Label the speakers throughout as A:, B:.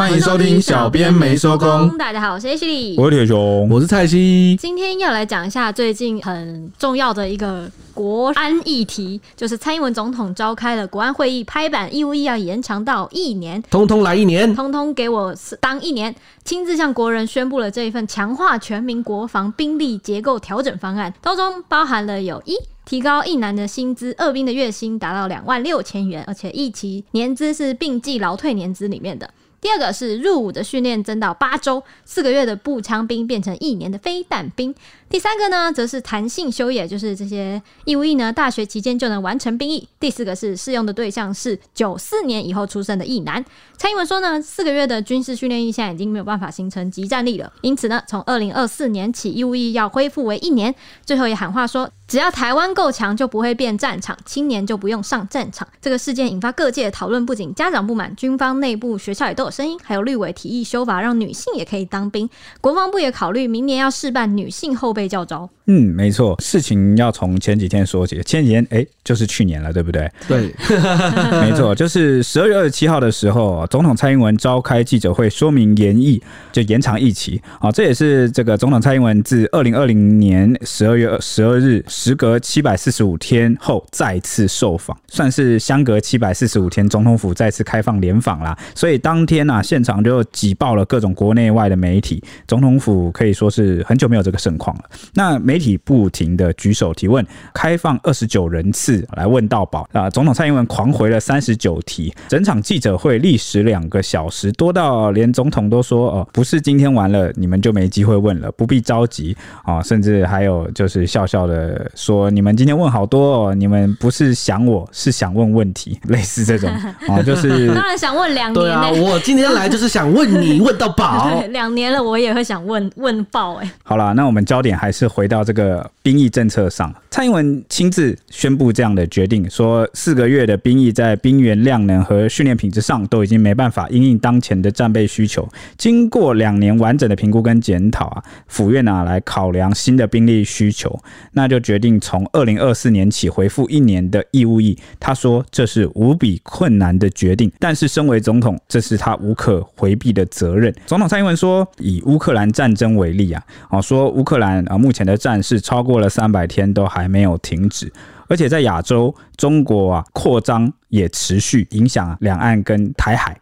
A: 欢迎收听小编没收工。
B: 大家好，我是 H 李，
C: 我是铁雄，
A: 我是蔡西。
B: 今天要来讲一下最近很重要的一个国安议题，就是蔡英文总统召开了国安会议，拍板义务役要延长到一年，
A: 通通来一年，
B: 通通给我当一年，亲自向国人宣布了这一份强化全民国防兵力结构调整方案，当中包含了有一。提高一男的薪资，二兵的月薪达到两万六千元，而且一期年资是并计劳退年资里面的。第二个是入伍的训练增到八周，四个月的步枪兵变成一年的飞弹兵。第三个呢，则是弹性修役，就是这些义务役呢，大学期间就能完成兵役。第四个是适用的对象是九四年以后出生的役男。蔡英文说呢，四个月的军事训练役现在已经没有办法形成即战力了，因此呢，从二零二四年起，义务役要恢复为一年。最后也喊话说，只要台湾够强，就不会变战场，青年就不用上战场。这个事件引发各界讨论，不仅家长不满，军方内部、学校也都有声音，还有绿委提议修法，让女性也可以当兵。国防部也考虑明年要试办女性后备。被叫走
C: 嗯，没错，事情要从前几天说起。前几天，哎，就是去年了，对不对？
A: 对，
C: 没错，就是十二月二十七号的时候，总统蔡英文召开记者会，说明延役，就延长疫期。啊，这也是这个总统蔡英文自二零二零年十二月十二日，时隔七百四十五天后再次受访，算是相隔七百四十五天，总统府再次开放联访啦。所以当天啊，现场就挤爆了各种国内外的媒体，总统府可以说是很久没有这个盛况了。那媒体不停的举手提问，开放二十九人次来问到宝啊！总统蔡英文狂回了三十九题，整场记者会历时两个小时，多到连总统都说：“哦，不是今天完了，你们就没机会问了，不必着急啊！”甚至还有就是笑笑的说：“你们今天问好多哦，你们不是想我，是想问问题，类似这种啊，就是
B: 当然想问两年。
A: 对啊，我今天来就是想问你问到饱，
B: 两年了我也会想问问爆哎。
C: 好了，那我们焦点。还是回到这个兵役政策上，蔡英文亲自宣布这样的决定，说四个月的兵役在兵员量能和训练品质上都已经没办法因应当前的战备需求。经过两年完整的评估跟检讨啊，府院啊来考量新的兵力需求，那就决定从二零二四年起恢复一年的义务役。他说这是无比困难的决定，但是身为总统，这是他无可回避的责任。总统蔡英文说，以乌克兰战争为例啊，哦说乌克兰。啊，目前的战事超过过了三百天都还没有停止，而且在亚洲，中国啊扩张也持续影响两岸跟台海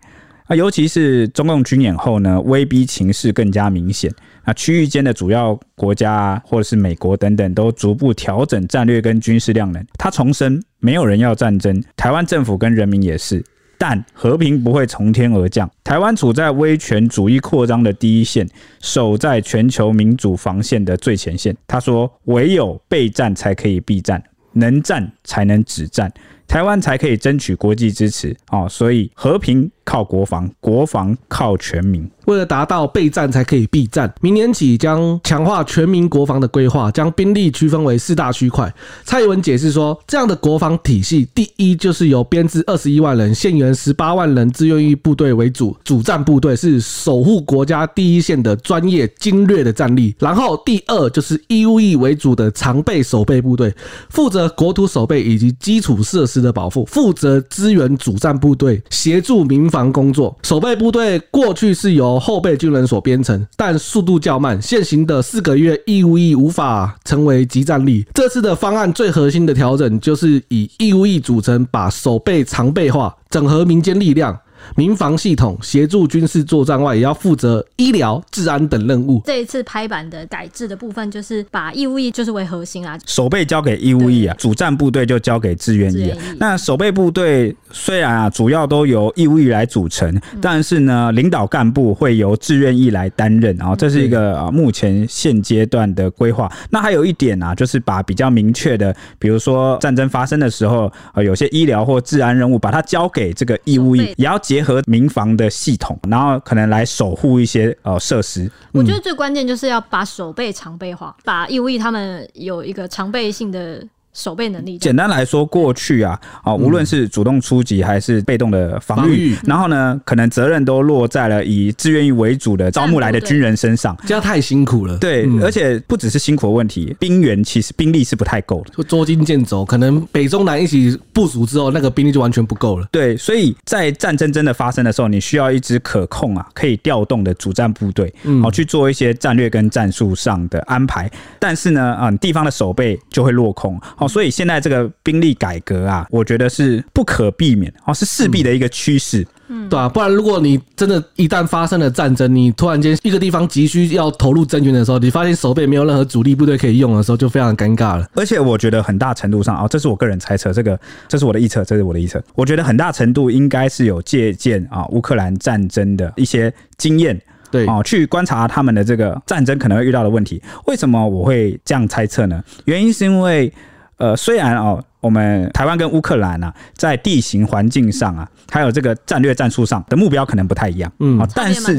C: 啊，尤其是中共军演后呢，威逼情势更加明显。那区域间的主要国家啊或者是美国等等，都逐步调整战略跟军事量能。他重申，没有人要战争，台湾政府跟人民也是。但和平不会从天而降，台湾处在威权主义扩张的第一线，守在全球民主防线的最前线。他说：“唯有备战才可以避战，能战才能止战，台湾才可以争取国际支持。”哦，所以和平靠国防，国防靠全民。
A: 为了达到备战才可以避战，明年起将强化全民国防的规划，将兵力区分为四大区块。蔡英文解释说，这样的国防体系，第一就是由编制二十一万人、现员十八万人志愿役部队为主，主战部队是守护国家第一线的专业精锐的战力。然后第二就是义务役为主的常备守备部队，负责国土守备以及基础设施的保护，负责支援主战部队，协助民防工作。守备部队过去是由后备军人所编成，但速度较慢。现行的四个月义务役无法成为集战力。这次的方案最核心的调整，就是以义务役组成，把守备常备化，整合民间力量。民防系统协助军事作战外，也要负责医疗、治安等任务。
B: 这一次拍板的改制的部分，就是把义务役就是为核心啊，
C: 守备交给义务役啊，主战部队就交给志愿役。那守备部队虽然啊，主要都由义务役来组成，但是呢，领导干部会由志愿役来担任啊。这是一个啊，目前现阶段的规划。那还有一点啊，就是把比较明确的，比如说战争发生的时候，呃，有些医疗或治安任务，把它交给这个义务役，也要。结合民防的系统，然后可能来守护一些呃设施。
B: 我觉得最关键就是要把守备常备化，把义务役他们有一个常备性的守备能力。
C: 简单来说，过去啊，啊，无论是主动出击还是被动的防
A: 御，
C: 然后呢，可能责任都落在了以志愿役为主的招募来的军人身上。
A: 这样太辛苦了。
C: 对，
A: 嗯
C: 而且不只是辛苦的问题，兵员其实兵力是不太够的。
A: 就捉襟见肘，可能北中南一起部署之后，那个兵力就完全不够了。
C: 对，所以在战争真的发生的时候，你需要一支可控啊，可以调动的主战部队，
A: 嗯
C: 好去做一些战略跟战术上的安排。但是呢，啊，地方的守备就会落空。好，所以现在这个兵力改革啊，我觉得是不可避免，哦，是势必的一个趋势。
A: 嗯对啊，不然如果你真的，一旦发生了战争，你突然间一个地方急需要投入增援的时候，你发现守备没有任何主力部队可以用的时候，就非常尴尬了。
C: 而且我觉得很大程度上啊，这是我个人猜测，这个这是我的预测，这是我的预测。我觉得很大程度应该是有借鉴啊乌克兰战争的一些经验。
A: 对，
C: 哦，去观察他们的这个战争可能会遇到的问题。为什么我会这样猜测呢？原因是因为，呃，虽然哦，我们台湾跟乌克兰啊，在地形环境上啊，还有这个战略战术上的目标可能不太一样，
A: 嗯
C: 哦，但是。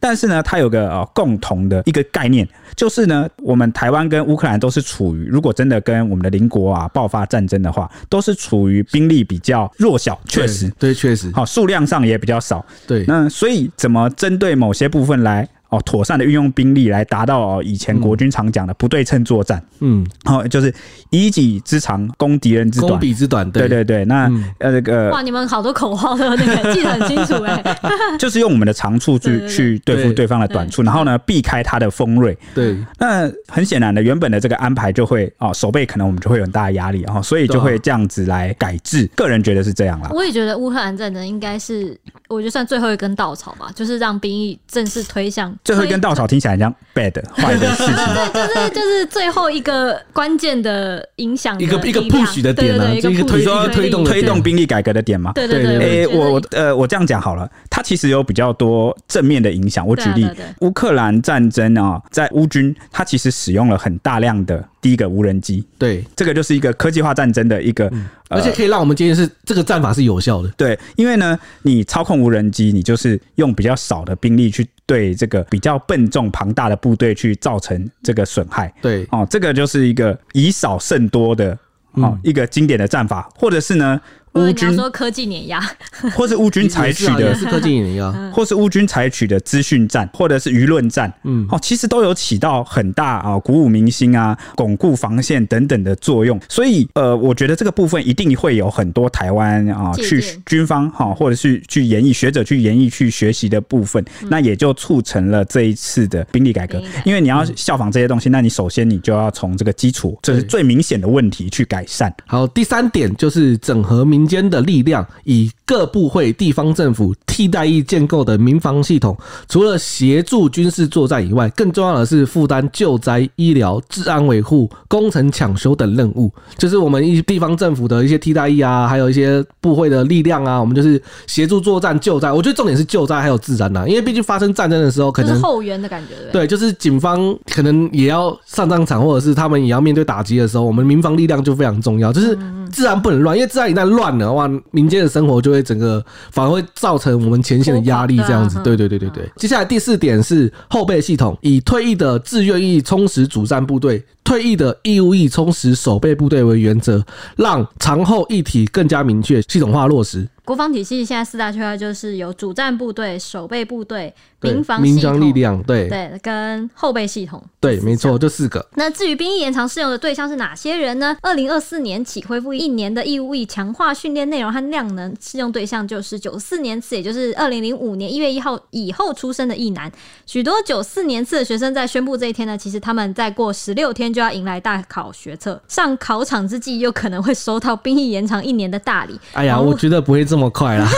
C: 但是呢，它有个呃共同的一个概念，就是呢，我们台湾跟乌克兰都是处于，如果真的跟我们的邻国啊爆发战争的话，都是处于兵力比较弱小，确实，
A: 对，确实，
C: 好，数量上也比较少。
A: 对，
C: 那所以怎么针对某些部分来哦，妥善的运用兵力来达到哦以前国军常讲的不对称作战，
A: 嗯，
C: 哦，就是以己之长攻敌人之短
A: 攻
C: 短。
A: 彼之短，
C: 对对对，那
A: 嗯
C: 呃这个
B: 哇，你们好多口号都那个记得很清楚哎。
C: 就是用我们的长处去去对付
A: 对
C: 对方的短处，然后呢避开他的锋锐。
A: 对，
C: 那很显然的，原本的这个安排就会哦，守备可能我们就会有很大的压力，哦，所以就会这样子来改制。个人觉得是这样啦。
B: 我也觉得乌克兰战争应该是，我觉得算最后一根稻草吧，就是让兵役正式推向
C: 最后一根稻草听起来很像 bad 坏的事情。
B: 对，就是就是最后一个关键的影响
A: 一个一
B: 个
A: push 的点啊
B: 对对对
A: 就一
B: 个
A: 推
C: 你说
A: 一个推动
C: 推动兵力改革的点嘛？
B: 对
A: 对
B: 对对，诶、
C: 我我呃，我这样讲好了，它其实有比较多正面的影响。我举例乌克兰战争啊，在乌军，它其实使用了很大量的第一个无人机，
A: 对，
C: 这个就是一个科技化战争的一个，呃
A: 而且可以让我们今天是这个战法是有效的。
C: 对，因为呢，你操控无人机，你就是用比较少的兵力去对这个比较笨重庞大的部队去造成这个损害。
A: 对，
C: 哦，这个就是一个以少胜多的哦、
A: 嗯。
C: 一个经典的战法，或者是呢，乌军
B: 说科技碾压，
C: 或是乌军采取的
A: 也是科技碾压
C: 或是乌军采取的资讯战，或者是舆论战，
A: 嗯
C: 哦，其实都有起到很大啊鼓舞民心啊、巩固防线等等的作用。所以，呃，我觉得这个部分一定会有很多台湾啊去军方哈，或者是去研议学者去研议去学习的部分，那也就促成了这一次的兵力改革
B: 改。
C: 因为你要效仿这些东西，那你首先你就要从这个基础，这是最明显的问题去改善。
A: 好，第三点就是整合民间的力量，以各部会、地方政府替代役建构的民防系统，除了协助军事作战以外，更重要的是负担救灾、医疗、治安维护、工程抢修等任务。就是我们一地方政府的一些替代役啊，还有一些部会的力量啊，我们就是协助作战、救灾。我觉得重点是救灾还有治安呐、啊，因为毕竟发生战争的时候，可能
B: 就是后援的感觉？
A: 对，就是警方可能也要上战场，或者是他们也要面对打击的时候，我们民防力量就非常重要。就是治安不能乱，因为治安一旦乱了，哇，民间的生活就会整个反而会造成我们前线的压力，这样子。
B: 对啊
A: 对对对对对。接下来第四点是后备系统，以退役的志愿役充实主战部队。退役的义务役充实守备部队为原则，让长后一体更加明确、系统化落实。
B: 国防体系现在四大区块就是有主战部队、守备部队、
A: 对
B: 民防系
A: 民防力，量，对
B: 对，跟后备系统。
A: 对，没错，
B: 这四项。
A: 就四个。
B: 那至于兵役延长适用的对象是哪些人呢？二零二四年起恢复一年的义务役强化训练内容和量能，适用对象就是九四年次，也就是二零零五年一月一号以后出生的役男。许多九四年次的学生在宣布这一天呢，其实他们再过十六天就要迎来大考学测，上考场之际，又可能会收到兵役延长一年的大礼。
A: 哎呀，我觉得不会这么快啦。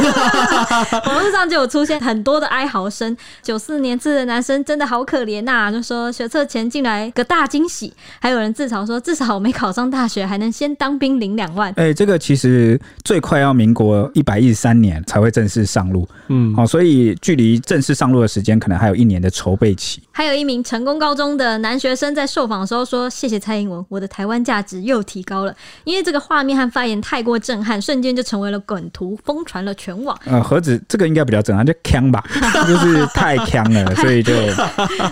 B: 网络上就有出现很多的哀嚎声，九四年次的男生真的好可怜呐、就说学测前进来个大惊喜，还有人自嘲说至少没考上大学，还能先当兵领两万。
C: 哎、这个其实最快要民国一百一十三年才会正式上路，
A: 嗯，
C: 好，所以距离正式上路的时间可能还有一年的筹备期。
B: 还有一名成功高中的男学生在受访的时候说：“谢谢蔡英文，我的台湾价值又提高了。”因为这个画面和发言太过震撼，瞬间就成为了梗图，疯传了全网。
C: 呃，何止这个应该比较震撼，就呛吧，就是太呛了，所以就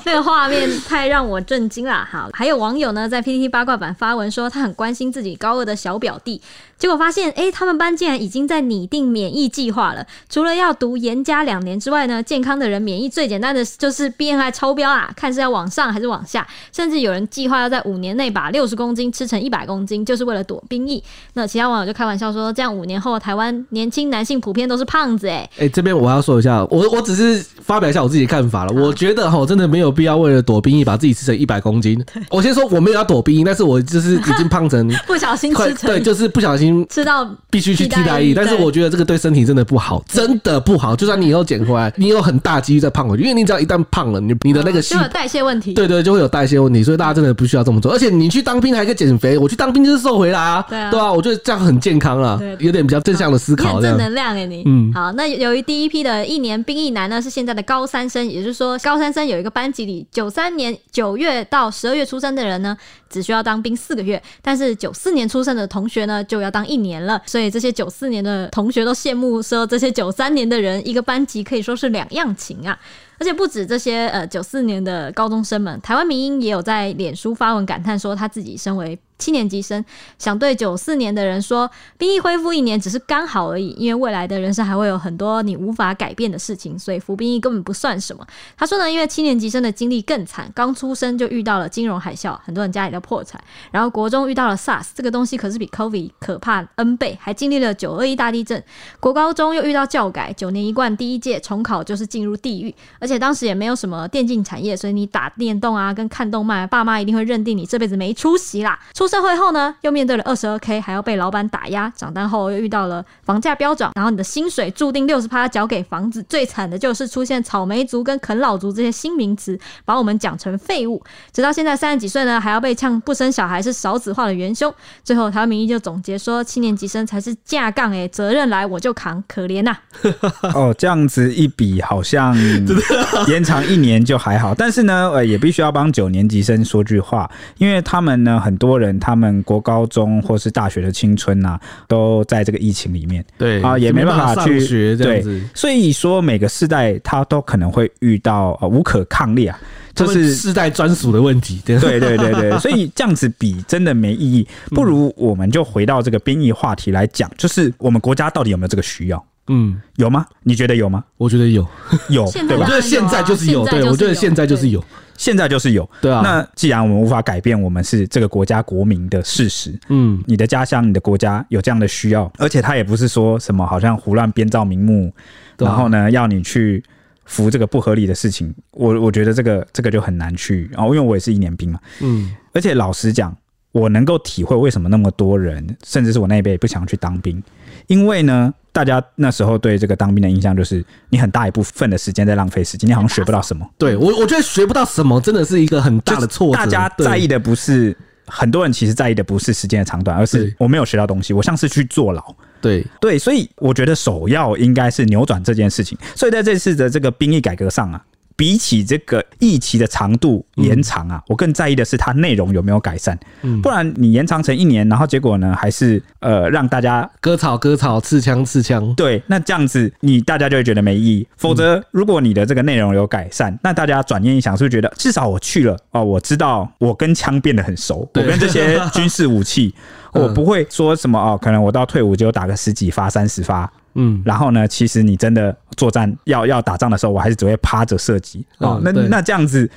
B: 那个画面太让我震惊了。好，还有网友呢在 PTT 八卦版发文说，他很关心自己高二的小表弟，结果发现，哎，他们班竟然已经在拟定免疫计划了。除了要读研加两年之外呢，健康的人免疫最简单的就是 B N I 超标啊，看是要往上还是往下。甚至有人计划要在五年内把六十公斤吃成一百公斤，就是为了躲兵役。那其他网友就开玩笑说，这样五年后台湾年轻男性普遍都是胖子哎。
A: 哎，这边我要说一下，我我只是发表一下我自己的看法了。我觉得哈，真的没有必要为了躲兵役把自己吃成一百公斤。我先说我没有要躲兵役，但是我就是已经胖成
B: 不小心吃成
A: 对，就是不小心
B: 吃到
A: 必须去替代役。但是我觉得这个对身体真的不好，真的不好。就算你以后减回来，你有很大几率再胖回去，因为你只要一旦胖了，你你的那个
B: 就有代谢问题。
A: 对对，就会有代谢问题，所以大家真的不需要这么做。而且你去当兵还可以减肥，我去当兵就是瘦回来啊。对啊，对啊，我觉得这样很健康啊，有点比较正向的思考，
B: 正能量哎你。嗯，好，那由于第一批的一年兵役男呢是现在的高三生，也就是说高三生有一个班级里九三年九月到十二月出生的人呢，只需要当兵四个月，但是九四年出生的同学呢就要当一年了。所以这些九四年的同学都羡慕说，这些九三年的人一个班级可以说是两样情啊。而且不止这些呃九四年的高中生们，台湾民英也有在脸书发文感叹说，他自己身为七年级生，想对九四年的人说，兵役恢复一年只是刚好而已，因为未来的人生还会有很多你无法改变的事情，所以服兵役根本不算什么。他说呢，因为七年级生的经历更惨，刚出生就遇到了金融海啸，很多人家里都破产，然后国中遇到了 SARS，这个东西可是比 COVID 可怕 N 倍，还经历了九二一大地震，国高中又遇到教改，九年一贯第一届重考就是进入地狱，而且当时也没有什么电竞产业，所以你打电动啊跟看动漫，爸妈一定会认定你这辈子没出息啦。出社会后呢，又面对了二十二 K，还要被老板打压。长大后又遇到了房价飙涨，然后你的薪水注定六十趴交给房子。最惨的就是出现草莓族跟啃老族这些新名词，把我们讲成废物。直到现在三十几岁呢，还要被呛不生小孩是少子化的元凶。最后台湾民意就总结说，七年级生才是架杠诶，责任来我就扛，可怜呐、啊。
C: 哦，这样子一比，好像 延长一年就还好。但是呢，呃，也必须要帮九年级生说句话，因为他们呢，很多人他们。国高中或是大学的青春呐、啊，都在这个疫情里面，
A: 对
C: 啊，也没办法去
A: 学这样子。
C: 所以说每个世代他都可能会遇到呃无可抗力啊，就是
A: 世代专属的问题。对
C: 对对对对，所以这样子比真的没意义，不如我们就回到这个兵役话题来讲，就是我们国家到底有没有这个需要？嗯，有吗？你觉得有吗？
A: 我觉得有，
C: 有，对吧？
A: 我觉得现在就是有，对，我觉得现在就是有。
C: 现在就是有，对啊。那既然我们无法改变我们是这个国家国民的事实，嗯，你的家乡、你的国家有这样的需要，而且他也不是说什么好像胡乱编造名目，然后呢要你去服这个不合理的事情，我我觉得这个这个就很难去。然后因为我也是一年兵嘛，嗯，而且老实讲，我能够体会为什么那么多人，甚至是我那一辈不想去当兵，因为呢。大家那时候对这个当兵的印象就是，你很大一部分的时间在浪费时间，你好像学不到什么。
A: 对我，我觉得学不到什么真的是一个很大的错。
C: 大家在意的不是，很多人其实在意的不是时间的长短，而是我没有学到东西，我像是去坐牢。
A: 对
C: 对，所以我觉得首要应该是扭转这件事情。所以在这次的这个兵役改革上啊。比起这个疫期的长度延长啊，嗯、我更在意的是它内容有没有改善。嗯，不然你延长成一年，然后结果呢，还是呃让大家
A: 割草割草，刺枪刺枪。
C: 对，那这样子你大家就会觉得没意义。否则，如果你的这个内容有改善，那大家转念一想，是不是觉得至少我去了哦，我知道我跟枪变得很熟，我跟这些军事武器，我不会说什么哦，可能我到退伍就打个十几发、三十发。嗯，然后呢，其实你真的作战要要打仗的时候，我还是只会趴着射击啊。那那这样子，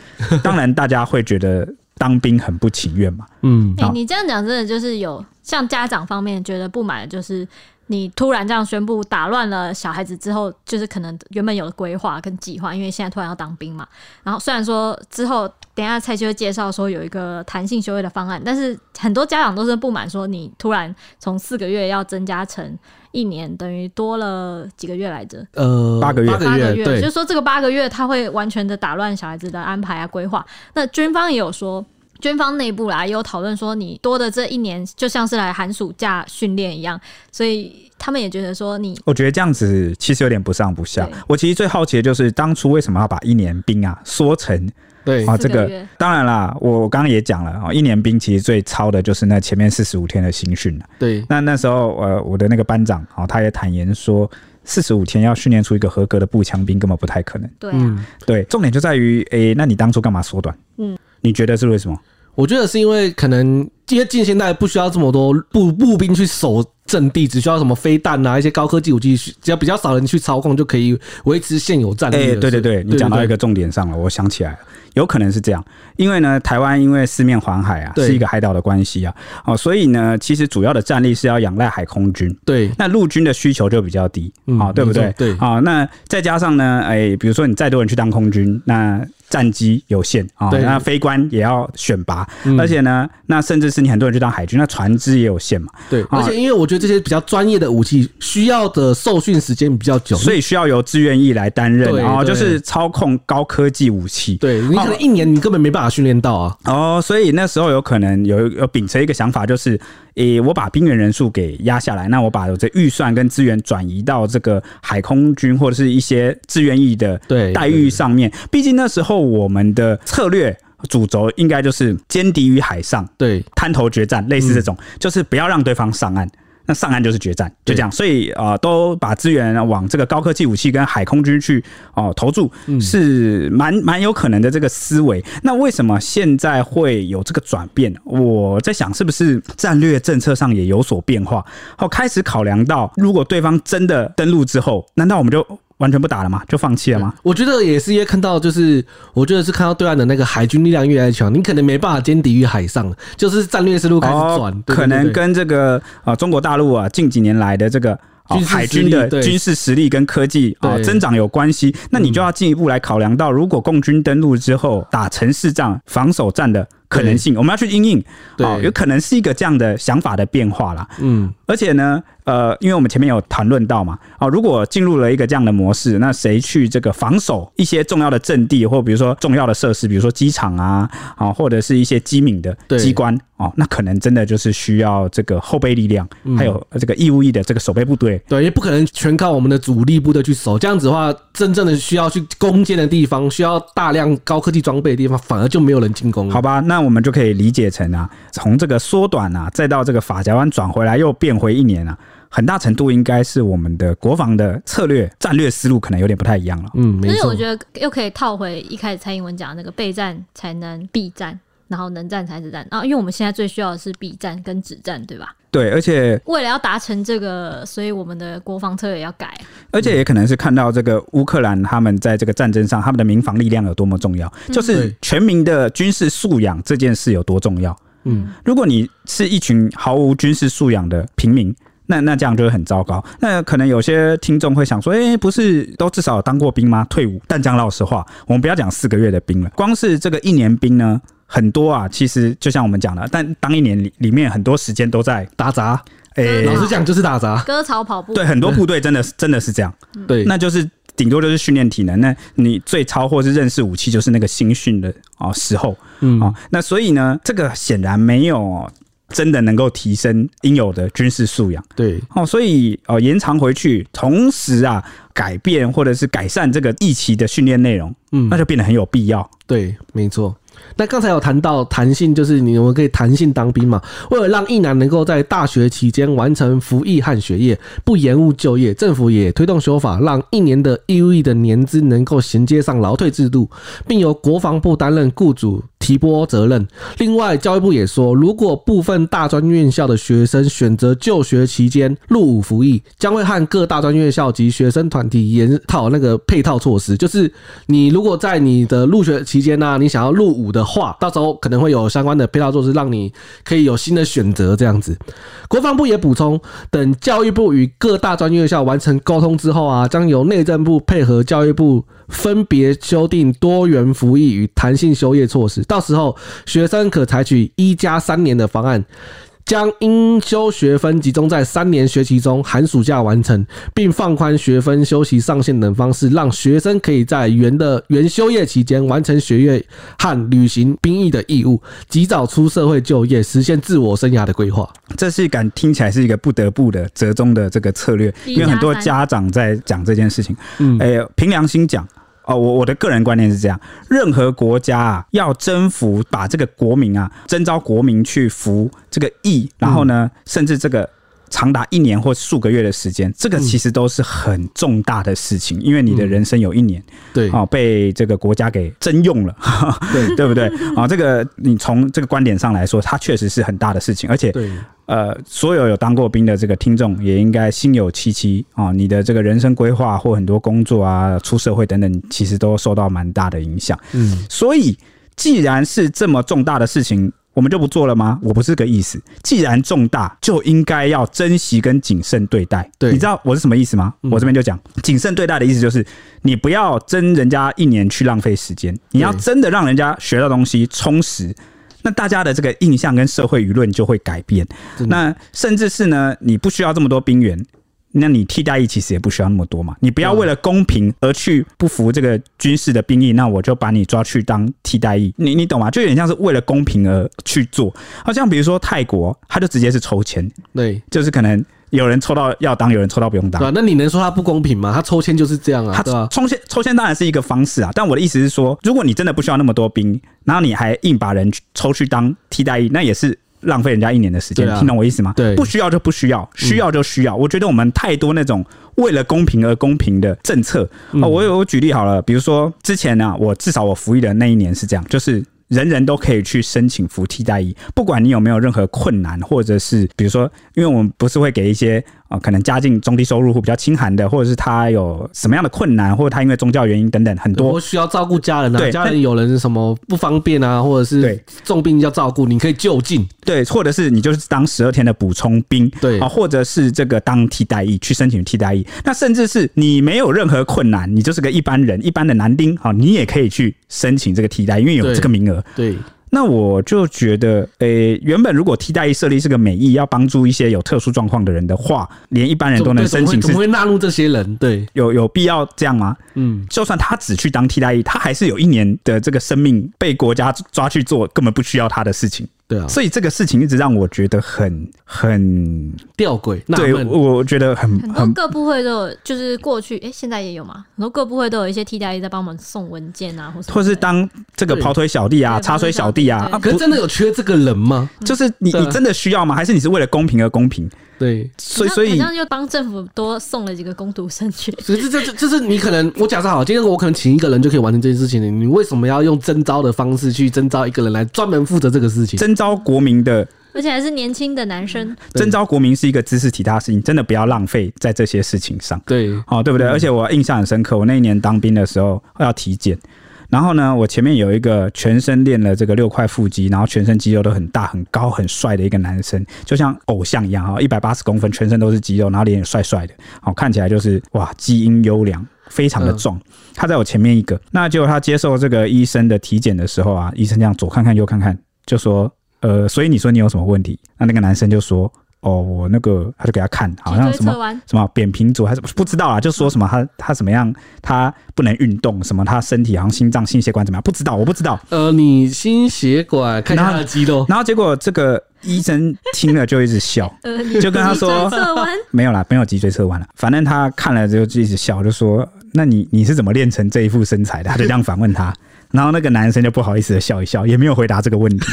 C: 当然大家会觉得当兵很不情愿嘛。嗯，
B: 哎，你这样讲真的就是有像家长方面觉得不满，就是你突然这样宣布打乱了小孩子之后，就是可能原本有的规划跟计划，因为现在突然要当兵嘛。然后虽然说之后等一下蔡就会介绍说有一个弹性休业的方案，但是很多家长都是不满，说你突然从四个月要增加成。一年等于多了几个月来着？
C: 呃，八个月，
B: 八个月，对，就是说这个八个月他会完全的打乱小孩子的安排啊规划。那军方也有说，军方内部啦也有讨论说，你多的这一年就像是来寒暑假训练一样，所以他们也觉得说你，
C: 我觉得这样子其实有点不上不下。我其实最好奇的就是当初为什么要把一年兵啊缩成
A: 对
C: 啊，
B: 这个
C: 当然啦，我刚刚也讲了啊，一年兵其实最操的就是那前面四十五天的新训了。
A: 对，
C: 那那时候呃，我的那个班长啊，他也坦言说，四十五天要训练出一个合格的步枪兵根本不太可能。
B: 对啊，
A: 嗯，
C: 对，重点就在于，诶，那你当初干嘛缩短？
B: 嗯，
C: 你觉得是为什么？
A: 我觉得是因为可能因为近现代不需要这么多步步兵去守阵地，只需要什么飞弹啊一些高科技武器，只要比较少人去操控就可以维持现有战力。
C: 哎，对对对，你讲到一个重点上了，我想起来了。有可能是这样，因为呢，台湾因为四面环海啊，是一个海岛的关系啊，哦，所以呢，其实主要的战力是要仰赖海空军。
A: 对，
C: 那陆军的需求就比较低，啊、嗯，对不对？
A: 对，
C: 啊，那再加上呢，哎，比如说你再多人去当空军，那战机有限啊，那飞官也要选拔，
A: 嗯、
C: 而且呢，那甚至是你很多人去当海军，那船只也有限嘛。
A: 对，而且因为我觉得这些比较专业的武器需要的受训时间比较久，
C: 所以需要由志愿役来担任啊，就是操控高科技武器。
A: 对，你可能一年你根本没办法训练到啊。
C: 哦，所以那时候有可能有有秉持一个想法，就是，诶、欸，我把兵员人数给压下来，那我把我的预算跟资源转移到这个海空军或者是一些志愿役的待遇上面。毕竟那时候我们的策略主轴应该就是歼敌于海上，对，滩头决战，类似这种，嗯、就是不要让对方上岸。那上岸就是决战，就这样，所以呃，都把资源往这个高科技武器跟海空军去哦、呃、投注，是蛮蛮有可能的这个思维。那为什么现在会有这个转变？我在想，是不是战略政策上也有所变化？好，开始考量到，如果对方真的登陆之后，难道我们就？完全不打了嘛？就放弃了吗？
A: 我觉得也是，因为看到就是，我觉得是看到对岸的那个海军力量越来越强，你可能没办法歼敌于海上，就是战略思路开始转、哦，
C: 可能跟这个啊中国大陆啊近几年来的这个海军的军事实力跟科技啊增长有关系。那你就要进一步来考量到，如果共军登陆之后打城市战、防守战的可能性，我们要去应应，对，有可能是一个这样的想法的变化啦。嗯，而且呢。呃，因为我们前面有谈论到嘛，啊，如果进入了一个这样的模式，那谁去这个防守一些重要的阵地，或比如说重要的设施，比如说机场啊，啊，或者是一些机敏的机关哦，那可能真的就是需要这个后备力量，还有这个义务役的这个守备部队。
A: 对，也不可能全靠我们的主力部队去守，这样子的话，真正的需要去攻坚的地方，需要大量高科技装备的地方，反而就没有人进攻。
C: 好吧，那我们就可以理解成啊，从这个缩短啊，再到这个法夹湾转回来，又变回一年啊。很大程度应该是我们的国防的策略战略思路可能有点不太一样了。
A: 嗯，没错。
B: 所以我觉得又可以套回一开始蔡英文讲的那个备战才能避战，然后能战才是战啊。因为我们现在最需要的是避战跟止战，对吧？
C: 对，而且
B: 为了要达成这个，所以我们的国防策略要改。
C: 而且也可能是看到这个乌克兰他们在这个战争上，他们的民防力量有多么重要，就是全民的军事素养这件事有多重要。嗯，如果你是一群毫无军事素养的平民。那那这样就会很糟糕。那可能有些听众会想说，哎、欸，不是都至少有当过兵吗？退伍。但讲老实话，我们不要讲四个月的兵了，光是这个一年兵呢，很多啊。其实就像我们讲的，但当一年里里面很多时间都在
A: 打杂。
C: 哎、欸，
A: 老实讲就是打杂，
B: 割草跑步。
C: 对，很多部队真的是真的是这样。
A: 对，
C: 那就是顶多就是训练体能。那你最超或是认识武器，就是那个新训的啊时候。嗯啊，那所以呢，这个显然没有。真的能够提升应有的军事素养，
A: 对
C: 哦，所以哦延长回去，同时啊改变或者是改善这个一期的训练内容，嗯，那就变得很有必要。
A: 对，没错。那刚才有谈到弹性，就是你们可以弹性当兵嘛？为了让一男能够在大学期间完成服役和学业，不延误就业，政府也推动修法，让一年的义务役的年资能够衔接上劳退制度，并由国防部担任雇主提拨责任。另外，教育部也说，如果部分大专院校的学生选择就学期间入伍服役，将会和各大专院校及学生团体研讨那个配套措施，就是你如果在你的入学期间呢、你想要入伍的话，到时候可能会有相关的配套措施，让你可以有新的选择。这样子，国防部也补充，等教育部与各大专院校完成沟通之后啊，将由内政部配合教育部分别修订多元服役与弹性休业措施。到时候，学生可采取一加三年的方案。将应修学分集中在三年学期中，寒暑假完成，并放宽学分休息上限等方式，让学生可以在原的原休业期间完成学业和履行兵役的义务，及早出社会就业，实现自我生涯的规划。
C: 这是感听起来是一个不得不的折中的这个策略，因为很多家长在讲这件事情。嗯，哎，凭良心讲。哦，我我的个人观念是这样：任何国家啊，要征服把这个国民啊征召国民去服这个役，然后呢，甚至这个。长达一年或数个月的时间，这个其实都是很重大的事情，因为你的人生有一年，
A: 对，
C: 哦，被这个国家给征用了，对对不对？啊，这个你从这个观点上来说，它确实是很大的事情，而且，呃，所有有当过兵的这个听众也应该心有戚戚啊，你的这个人生规划或很多工作啊，出社会等等，其实都受到蛮大的影响。嗯，所以既然是这么重大的事情。我们就不做了吗？我不是这个意思。既然重大，就应该要珍惜跟谨慎对待。对，你知道我是什么意思吗？嗯、我这边就讲谨慎对待的意思，就是你不要争人家一年去浪费时间，你要真的让人家学到东西充实，那大家的这个印象跟社会舆论就会改变。那甚至是呢，你不需要这么多兵员。那你替代役其实也不需要那么多嘛，你不要为了公平而去不服这个军事的兵役，那我就把你抓去当替代役，你你懂吗？就有点像是为了公平而去做。好像比如说泰国，他就直接是抽签，对，就是可能有人抽到要当，有人抽到不用当。
A: 对，那你能说他不公平吗？他抽签就是这样啊，
C: 他抽签抽签当然是一个方式啊，但我的意思是说，如果你真的不需要那么多兵，然后你还硬把人抽去当替代役，那也是。浪费人家一年的时间，啊，听懂我意思吗？对，不需要就不需要，需要就需要。嗯、我觉得我们太多那种为了公平而公平的政策。嗯、我有我举例好了，比如说之前呢，啊，我至少我服役的那一年是这样，就是。人人都可以去申请服替代役，不管你有没有任何困难，或者是比如说，因为我们不是会给一些啊、呃，可能家境中低收入户比较清寒的，或者是他有什么样的困难，或者他因为宗教原因等等很多，
A: 需要照顾家人啊，家人有人什么不方便啊，或者是重病要照顾，你可以就近，
C: 对，或者是你就是当十二天的补充兵，对啊，或者是这个当替代役去申请替代役，那甚至是你没有任何困难，你就是个一般人，一般的男丁啊，你也可以去申请这个替代，因为有这个名额。
A: 对，
C: 那我就觉得，诶、欸，原本如果替代役设立是个美意，要帮助一些有特殊状况的人的话，连一般人都能申请，
A: 怎么会纳入这些人？对，
C: 有有必要这样吗？嗯，就算他只去当替代役，他还是有一年的这个生命被国家抓去做根本不需要他的事情。对啊，所以这个事情一直让我觉得很很
A: 吊诡。
C: 对，我觉得很
B: 很多各部会都有，就是过去哎、欸，现在也有嘛。很多各部会都有一些替代役在帮我们送文件啊，或是
C: 或是当这个跑腿小弟啊、茶水小弟啊。
A: 啊，可是真的有缺这个人吗？
C: 就是你你真的需要吗？还是你是为了公平而公平？
A: 对，
C: 所以所以
B: 好像又帮政府多送了几个工读生去。
A: 所以这这这就是你可能我假设好，今天我可能请一个人就可以完成这件事情，你为什么要用征招的方式去征招一个人来专门负责这个事情？
C: 征招国民的，
B: 而且还是年轻的男生。
C: 征召国民是一个知识体大的事情，真的不要浪费在这些事情上。
A: 对，
C: 哦，对不对？而且我印象很深刻，我那一年当兵的时候要体检。然后呢，我前面有一个全身练了这个六块腹肌，然后全身肌肉都很大、很高、很帅的一个男生，就像偶像一样哈，一百八十公分，全身都是肌肉，然后脸也帅帅的，好看起来就是哇，基因优良，非常的壮。他在我前面一个，那结果他接受这个医生的体检的时候啊，医生这样左看看右看看，就说，呃，所以你说你有什么问题？那那个男生就说。哦，我那个他就给他看，好像什么什么扁平足还是不知道啊，就说什么他他怎么样，他不能运动，什么他身体好像心脏心血管怎么样，不知道，我不知道。
A: 呃，你心血管看他的肌肉，
C: 然后结果这个医生听了就一直笑，就跟他说没有啦，没有脊椎侧弯了，反正他看了就就一直笑，就说那你你是怎么练成这一副身材的？他就这样反问他，然后那个男生就不好意思的笑一笑，也没有回答这个问题。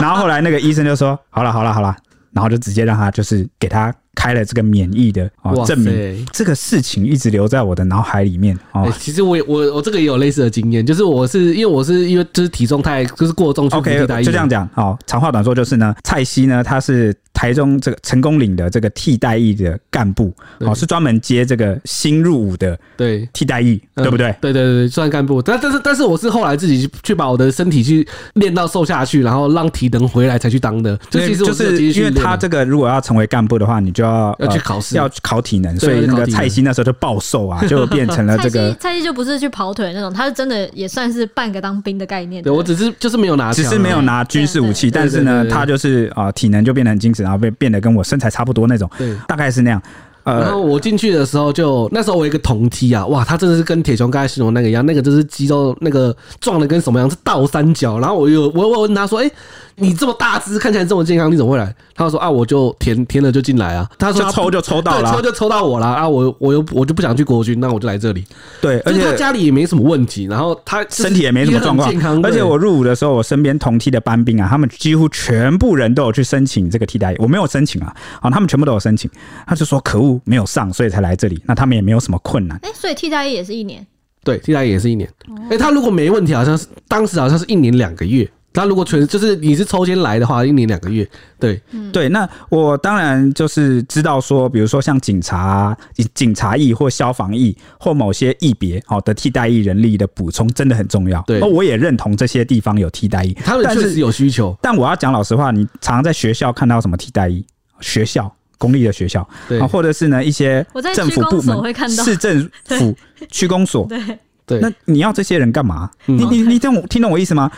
C: 然后后来那个医生就说好了好了好了。然后就直接让他就是给他开了这个免疫的啊证明，这个事情一直留在我的脑海里面啊。
A: 其实我我我这个也有类似的经验，就是我是因为我是因为就是体重太就是过重
C: ，OK 就这样讲。好，长话短说就是呢，蔡西呢他是。台中这个成功岭的这个替代役的干部，哦，是专门接这个新入伍的，对替代役，对不对？
A: 对对对，算干部。但但是但是我是后来自己去把我的身体去练到瘦下去，然后让体能回来才去当的。就其实
C: 就是因为他这个如果要成为干部的话，你就要
A: 要去考试，
C: 要考体能。所以那个蔡西那时候就暴瘦啊，就变成了这个
B: 蔡西就不是去跑腿那种，他是真的也算是半个当兵的概念。
A: 对我只是就是没有拿，
C: 只是没有拿军事武器，但是呢，他就是啊体能就变得很精神，然后变变得跟我。身材差不多那种，对，大概是那样。
A: 呃，然后我进去的时候就，就那时候我有一个同梯啊，哇，他真的是跟铁雄刚才形容那个一样，那个就是肌肉那个壮的跟什么样，是倒三角。然后我又我我问他说，哎、欸，你这么大只，看起来这么健康，你怎么会来？他说啊，我就填填了就进来啊。他说他
C: 抽就抽到了，
A: 抽就抽到我了啊。我我又我就不想去国军，那我就来这里。
C: 对，而且
A: 他家里也没什么问题，然后他
C: 身体也没什么状况，健康。而且我入伍的时候，我身边同梯的班兵啊，他们几乎全部人都有去申请这个替代役，我没有申请啊，啊，他们全部都有申请。他就说可恶，没有上，所以才来这里。那他们也没有什么困难。
B: 哎，所以替代役也是一年。
A: 对，替代役也是一年。哎，他如果没问题，好像是当时好像是一年两个月。他如果全就是你是抽签来的话，一年两个月，对，
C: 嗯、对。那我当然就是知道说，比如说像警察、啊、警察役或消防役或某些役别好的替代役人力的补充真的很重要。
A: 对，
C: 我也认同这些地方有替代役，
A: 他们确实有需求。
C: 但我要讲老实话，你常常在学校看到什么替代役？学校公立的学校，对，或者是呢一些政府部门、市政府区公所，对
A: 对。
C: 那你要这些人干嘛？嗯、你你你听听懂我意思吗？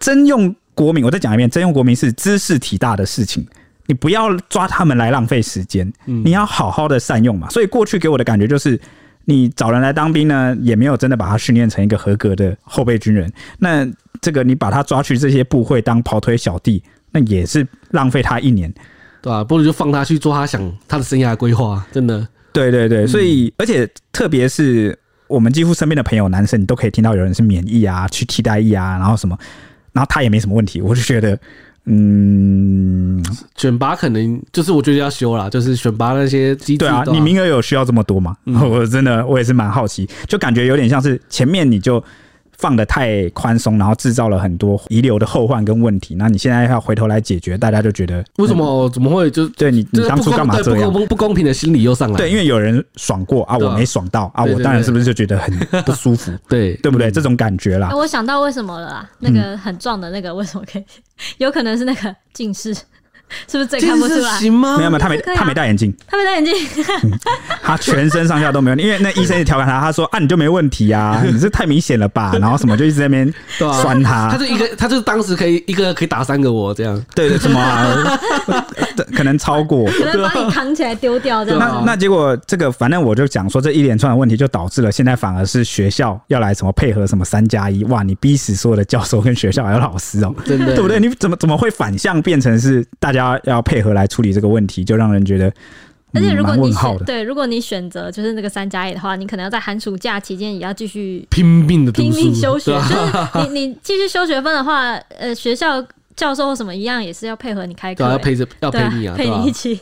C: 征用国民，我再讲一遍，征用国民是知识体大的事情，你不要抓他们来浪费时间，你要好好的善用嘛。所以过去给我的感觉就是，你找人来当兵呢，也没有真的把他训练成一个合格的后备军人。那这个你把他抓去这些部会当跑腿小弟，那也是浪费他一年，
A: 对吧？不如就放他去做他想他的生涯规划，真的。
C: 对对对，所以而且特别是我们几乎身边的朋友，男生你都可以听到有人是免疫啊，去替代役啊，然后什么。然后他也没什么问题，我就觉得，嗯，
A: 选拔可能就是我觉得要修啦，就是选拔那些机制。
C: 对啊，你名额有需要这么多吗？嗯、我真的我也是蛮好奇，就感觉有点像是前面你就。放的太宽松，然后制造了很多遗留的后患跟问题。那你现在要回头来解决，大家就觉得
A: 为什么怎么会就
C: 对你你当初干嘛这样？
A: 不公不公平的心理又上来。
C: 对，因为有人爽过啊，我没爽到啊，我当然是不是就觉得很不舒服？对对不对？这种感觉啦。
B: 我想到为什么了啦，那个很壮的那个为什么可以？有可能是那个近视。是不是这看不出来？
A: 行吗？
C: 没有没有，他没他没戴眼镜，
B: 他没戴眼镜，
C: 他全身上下都没有。因为那医生也调侃他，他说啊，你就没问题啊，你这太明显了吧？然后什么就一直在那边酸他。
A: 他就一个，他就当时可以一个可以打三个我这样。
C: 对对，什么？可能超过，
B: 可能把你扛起来丢掉这样。
C: 那那结果这个，反正我就讲说，这一连串的问题就导致了现在反而是学校要来什么配合什么三加一，哇，你逼死所有的教授跟学校还有老师哦，真的对不对？你怎么怎么会反向变成是大家？要要配合来处理这个问题，就让人觉得、嗯、
B: 而且如果你选对，如果你选择就是那个三加一的话，你可能要在寒暑假期间也要继续
A: 拼命的
B: 拼命休学。就是 你你继续修学分的话，呃，学校教授或什么一样也是要配合你开课，
A: 要陪着要陪你啊，
B: 陪你一起，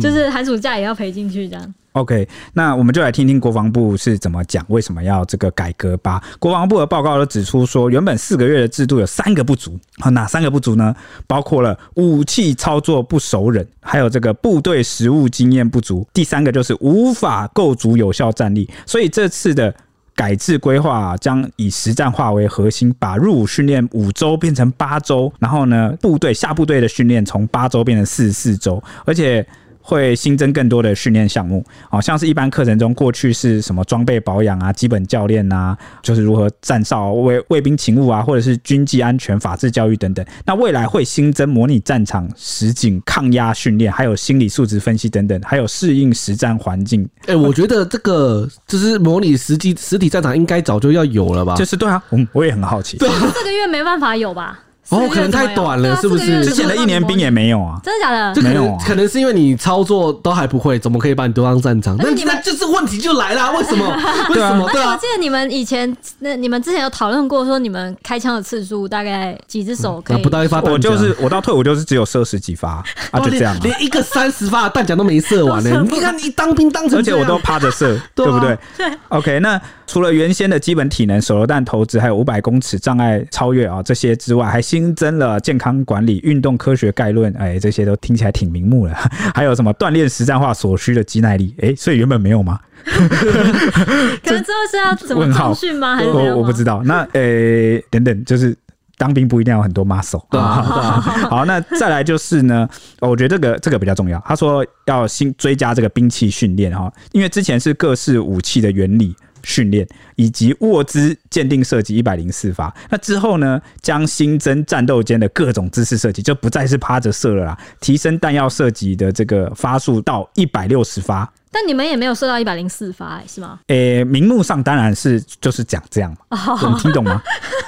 B: 就是寒暑假也要陪进去这样。
C: OK，那我们就来听听国防部是怎么讲，为什么要这个改革吧。国防部的报告都指出说，原本四个月的制度有三个不足，哪三个不足呢？包括了武器操作不熟稔，还有这个部队实务经验不足，第三个就是无法构筑有效战力。所以这次的改制规划将以实战化为核心，把入伍训练五周变成八周，然后呢，部队下部队的训练从八周变成四十四周，而且。会新增更多的训练项目，好像是一般课程中过去是什么装备保养啊、基本教练啊，就是如何站哨、卫卫兵勤务啊，或者是军纪安全、法治教育等等。那未来会新增模拟战场实景抗压训练，还有心理素质分析等等，还有适应实战环境。
A: 哎、欸，我觉得这个就是模拟实际实体战场应该早就要有了吧？
C: 就是对啊，嗯，我也很好奇，
B: 对，这个月没办法有吧？
A: 哦，可能太短了，是不是？
C: 之前的一年兵也没有啊，
B: 真的假的？
A: 就没有，可能是因为你操作都还不会，怎么可以把你丢上战场？那你那就是问题就来了，为什么？为什么？对啊，
B: 我记得你们以前那你们之前有讨论过，说你们开枪的次数大概几只手可以？
A: 不到一发，
C: 我就是我到退伍就是只有射十几发啊，就这样，
A: 连一个三十发的弹夹都没射完呢。你看你当兵当成，
C: 而且我都趴着射，对不对？
B: 对。
C: OK，那除了原先的基本体能、手榴弹投掷，还有五百公尺障碍超越啊这些之外，还新增了健康管理、运动科学概论，哎，这些都听起来挺明目的。还有什么锻炼实战化所需的肌耐力？哎，所以原本没有吗？
B: 可能之后是要怎么重训吗？还是
C: 我我不知道。那诶，等等，就是当兵不一定要有很多 muscle。对啊，好，那再来就是呢，我觉得这个这个比较重要。他说要新追加这个兵器训练哈，因为之前是各式武器的原理。训练，以及卧姿鉴定射击一百零四发。那之后呢，将新增战斗间的各种姿势射击，就不再是趴着射了啦，提升弹药射击的这个发数到一百六十发。
B: 但你们也没有射到一百零四发、欸，是吗？
C: 诶、欸，名目上当然是就是讲这样嘛，你听懂吗？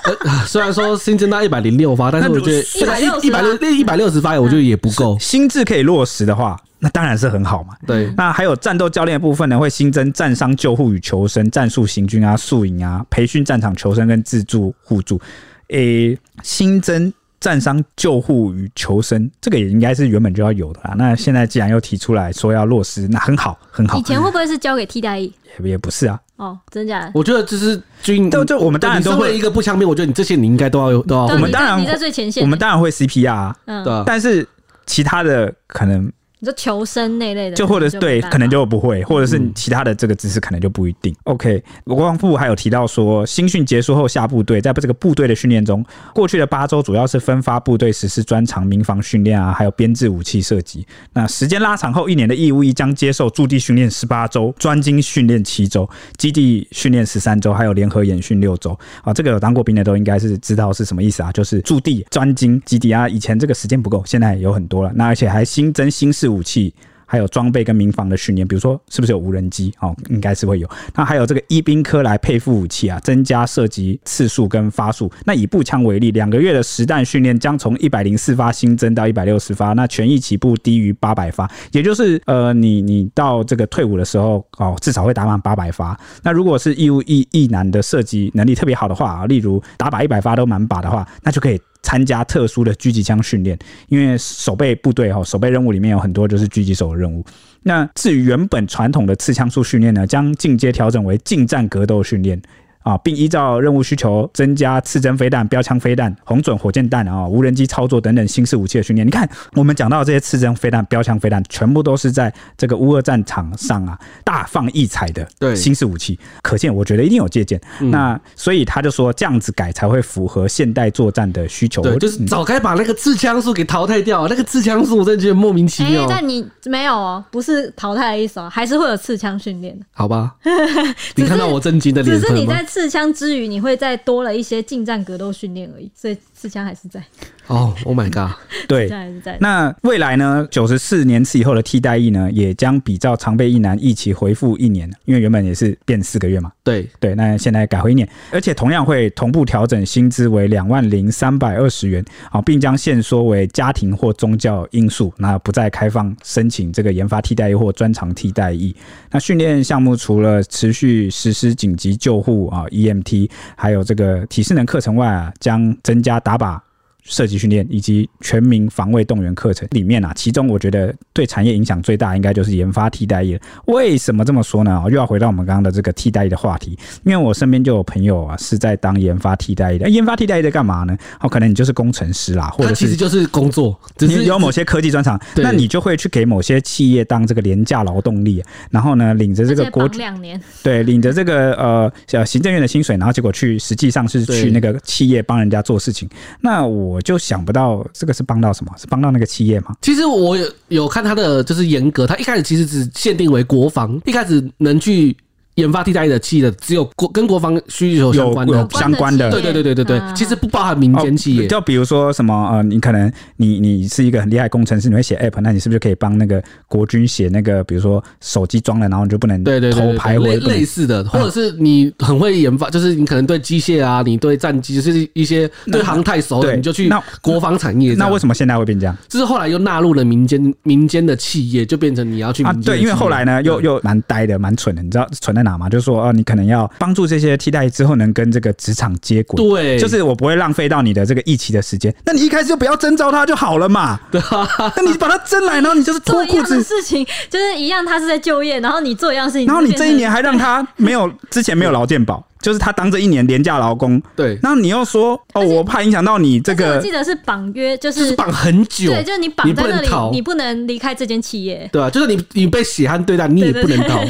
A: 呃，虽然说新增到一百零六发，但是我觉得一百一一百六一百六十发，我觉得也不够。
C: 心智可以落实的话，那当然是很好嘛。
A: 对，
C: 那还有战斗教练部分呢，会新增战伤救护与求生、战术行军啊、宿营啊、培训战场求生跟自助互助。诶、欸，新增。战伤救护与求生，这个也应该是原本就要有的啦。那现在既然又提出来说要落实，那很好，很好。
B: 以前会不会是交给替代役？
C: 也也不是啊。
B: 哦，真假的？
A: 我觉得这是军，
C: 就就我们当然都会
A: 一个步枪兵，我觉得你这些你应该都要有，都要。
C: 我们当然
B: 你在最前线，
C: 我们当然会 CPR 啊。
B: 嗯，
A: 对。
C: 但是其他的可能。
B: 你说求生那类的，
C: 就或者是对，可能就不会，或者是其他的这个知识可能就不一定。嗯、OK，国防部还有提到说，新训结束后下部队，在这个部队的训练中，过去的八周主要是分发部队实施专长民防训练啊，还有编制武器射击。那时间拉长后，一年的义务役将接受驻地训练十八周，专精训练七周，基地训练十三周，还有联合演训六周。啊，这个有当过兵的都应该是知道是什么意思啊，就是驻地专精基地啊。以前这个时间不够，现在有很多了。那而且还新增新式武器。还有装备跟民防的训练，比如说是不是有无人机？哦，应该是会有。那还有这个医兵科来配副武器啊，增加射击次数跟发数。那以步枪为例，两个月的实弹训练将从一百零四发新增到一百六十发。那权益起步低于八百发，也就是呃，你你到这个退伍的时候哦，至少会打满八百发。那如果是义务役役男的射击能力特别好的话啊，例如打靶一百发都满靶的话，那就可以。参加特殊的狙击枪训练，因为守备部队哈，守备任务里面有很多就是狙击手的任务。那至于原本传统的刺枪术训练呢，将进阶调整为近战格斗训练。啊，并依照任务需求增加刺针飞弹、标枪飞弹、红准火箭弹啊、无人机操作等等新式武器的训练。你看，我们讲到这些刺针飞弹、标枪飞弹，全部都是在这个乌俄战场上啊大放异彩的新式武器。可见，我觉得一定有借鉴。嗯、那所以他就说，这样子改才会符合现代作战的需求。
A: 对，就是早该把那个刺枪术给淘汰掉。那个刺枪术，我真的觉得莫名其妙。
B: 欸、但你没有哦，不是淘汰的意思哦，还是会有刺枪训练。
A: 好吧，你看到我震惊的脸色吗？
B: 只是你在刺枪之余，你会再多了一些近战格斗训练而已，所以刺枪还是在。
A: 哦、oh，Oh my god！
C: 对，那未来呢？九十四年次以后的替代役呢，也将比照常备役男一起回复一年，因为原本也是变四个月嘛。
A: 对
C: 对，那现在改回一年，而且同样会同步调整薪资为两万零三百二十元啊，并将限缩为家庭或宗教因素，那不再开放申请这个研发替代役或专长替代役。那训练项目除了持续实施紧急救护啊 （EMT） 还有这个体适能课程外啊，将增加打打吧射击训练以及全民防卫动员课程里面啊，其中我觉得对产业影响最大，应该就是研发替代业。为什么这么说呢？又要回到我们刚刚的这个替代业的话题，因为我身边就有朋友啊是在当研发替代业的。研发替代业在干嘛呢？哦，可能你就是工程师啦，或者是
A: 其实就是工作，只是
C: 有某些科技专长，那你就会去给某些企业当这个廉价劳动力，然后呢，领着这个国
B: 两年，
C: 对，领着这个呃行政院的薪水，然后结果去实际上是去那个企业帮人家做事情。那我。我就想不到这个是帮到什么？是帮到那个企业吗？
A: 其实我有有看他的就是严格，他一开始其实只限定为国防，一开始能去。研发替代的企业的只有国跟国防需求相关的
C: 有相关的，
A: 对对对对对对，其实不包含民间企业。
C: 就比如说什么呃，你可能你你是一个很厉害工程师，你会写 app，那你是不是就可以帮那个国军写那个，比如说手机装了，然后你就不能对对偷拍或
A: 类似的，或者是你很会研发，就是你可能对机械啊，你对战机就是一些对航太熟的，你就去国防产业。
C: 那为什么现在会变这样？
A: 就是后来又纳入了民间民间的企业，就变成你要去
C: 啊，对，因为后来呢又又蛮呆的，蛮蠢的，你知道蠢在哪嘛？就是说啊，你可能要帮助这些替代之后能跟这个职场接轨，
A: 对，
C: 就是我不会浪费到你的这个疫期的时间。那你一开始就不要征召他就好了嘛，对啊。那你把他征来，然后你就是脱裤子
B: 事情，就是一样，他是在就业，然后你做一样事情，
C: 然后你这一年还让他没有 之前没有劳健保。就是他当这一年廉价劳工，对，那你又说哦，我怕影响到你这个，
B: 我记得是绑约，就是
A: 绑很久，
B: 对，就是你绑在那里，你不能离开这间企业，
A: 对啊，就是你你被血汗对待，你也不能逃，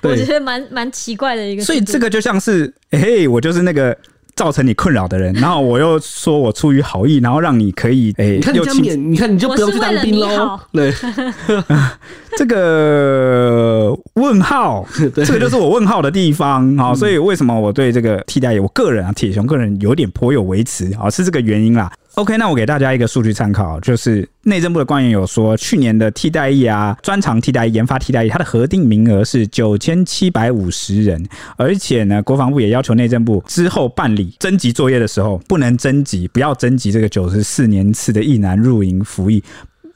B: 对，我觉得蛮蛮奇怪的一个，
C: 所以这个就像是，嘿，我就是那个造成你困扰的人，然后我又说我出于好意，然后让你可以诶，
A: 你看你这样免，你看你就不用去当兵喽。对，
C: 这个问号，这个就是我问号的地方 啊。所以为什么我对这个替代役，我个人啊，铁雄个人有点颇有微词啊，是这个原因啦。OK，那我给大家一个数据参考，就是内政部的官员有说，去年的替代役啊，专长替代役、研发替代役，它的核定名额是九千七百五十人，而且呢，国防部也要求内政部之后办理征集作业的时候，不能征集，不要征集这个九十四年次的役男入营服役，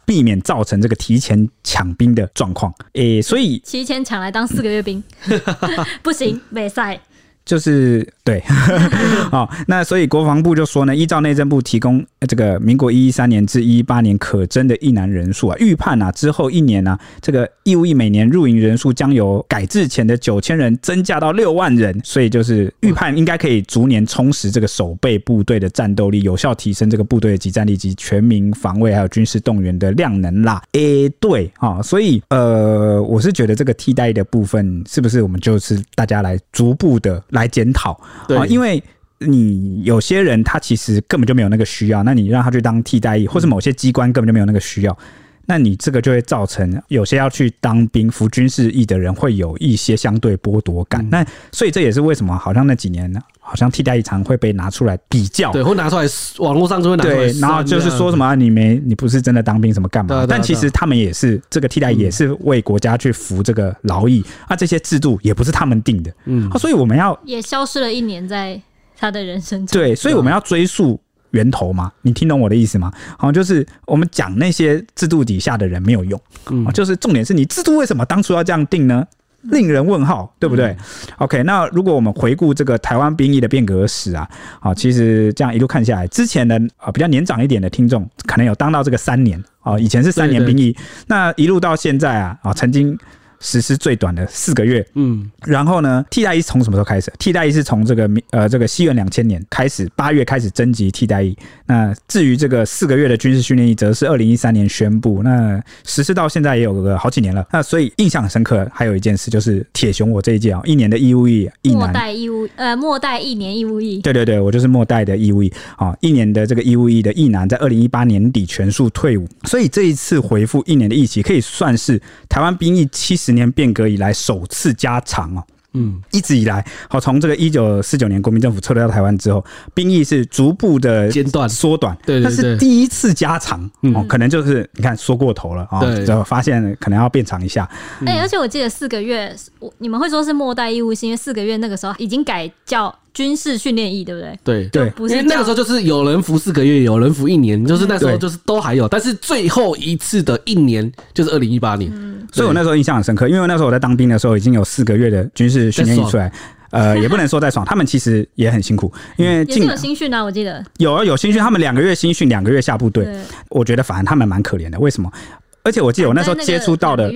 C: 避免造成这个提前抢兵的状况。诶、欸，所以
B: 提前抢来当四个月兵，不行，没赛。
C: 就是对，好，那所以国防部就说呢，依照内政部提供这个民国一一三年至一一八年可征的役男人数啊，预判啊之后一年呢、啊，这个义务役每年入营人数将由改制前的九千人增加到六万人，所以就是预判应该可以逐年充实这个守备部队的战斗力，有效提升这个部队的集战力及全民防卫还有军事动员的量能啦。诶、欸，对啊，所以呃，我是觉得这个替代的部分是不是我们就是大家来逐步的。来检讨对，因为你有些人他其实根本就没有那个需要，那你让他去当替代役，或是某些机关根本就没有那个需要，那你这个就会造成有些要去当兵服军事役的人会有一些相对剥夺感。那所以这也是为什么好像那几年呢，好像替代役常会被拿出来比较，
A: 对，会拿出来网络上就会拿出来，
C: 对，然后就是说什么你没你不是真的当兵什么干嘛？但其实他们也是这个替代也是为国家去服这个劳役啊，这些制度也不是他们定的，嗯，所以我们要
B: 也消失了一年在他的人生中，
C: 对，所以我们要追溯源头嘛，你听懂我的意思吗？好，就是我们讲那些制度底下的人没有用，嗯，就是重点是你制度为什么当初要这样定呢？令人问号，对不对？OK，那如果我们回顾这个台湾兵役的变革史啊，啊，其实这样一路看下来，之前的啊比较年长一点的听众，可能有当到这个三年啊，以前是三年兵役，那一路到现在啊，啊，曾经。实施最短的四个月，嗯，然后呢，替代役从什么时候开始？替代役是从这个呃这个西元两千年开始，八月开始征集替代役。那至于这个四个月的军事训练役，则是二零一三年宣布。那实施到现在也有个好几年了。那所以印象很深刻，还有一件事就是铁雄我这一届啊，一年的义务役，
B: 末代义务呃末代一年义务役。
C: 对对对，我就是末代的义务役啊，一年的这个义务役的役男在二零一八年底全数退伍。所以这一次回复一年的役期，可以算是台湾兵役七十。十年变革以来首次加长哦，嗯，一直以来，好，从这个一九四九年国民政府撤退到台湾之后，兵役是逐步的间断。缩短，对，但是第一次加长哦，可能就是你看缩过头了啊，就发现可能要变长一下。
B: 哎，而且我记得四个月，我你们会说是末代义务是因为四个月那个时候已经改叫。军事训练役对不对？
A: 对。对，因为那个时候就是有人服四个月，有人服一年，就是那时候就是都还有，但是最后一次的一年就是二零一八年，
C: 所以我那时候印象很深刻，因为那时候我在当兵的时候已经有四个月的军事训练役出来，呃，也不能说在爽，他们其实也很辛苦，因为
B: 也是有新训啊，我记得。
C: 有啊有新训，他们两个月新训，两个月下部队，我觉得反而他们蛮可怜的，为什么？而且我记得我那时候接触到的，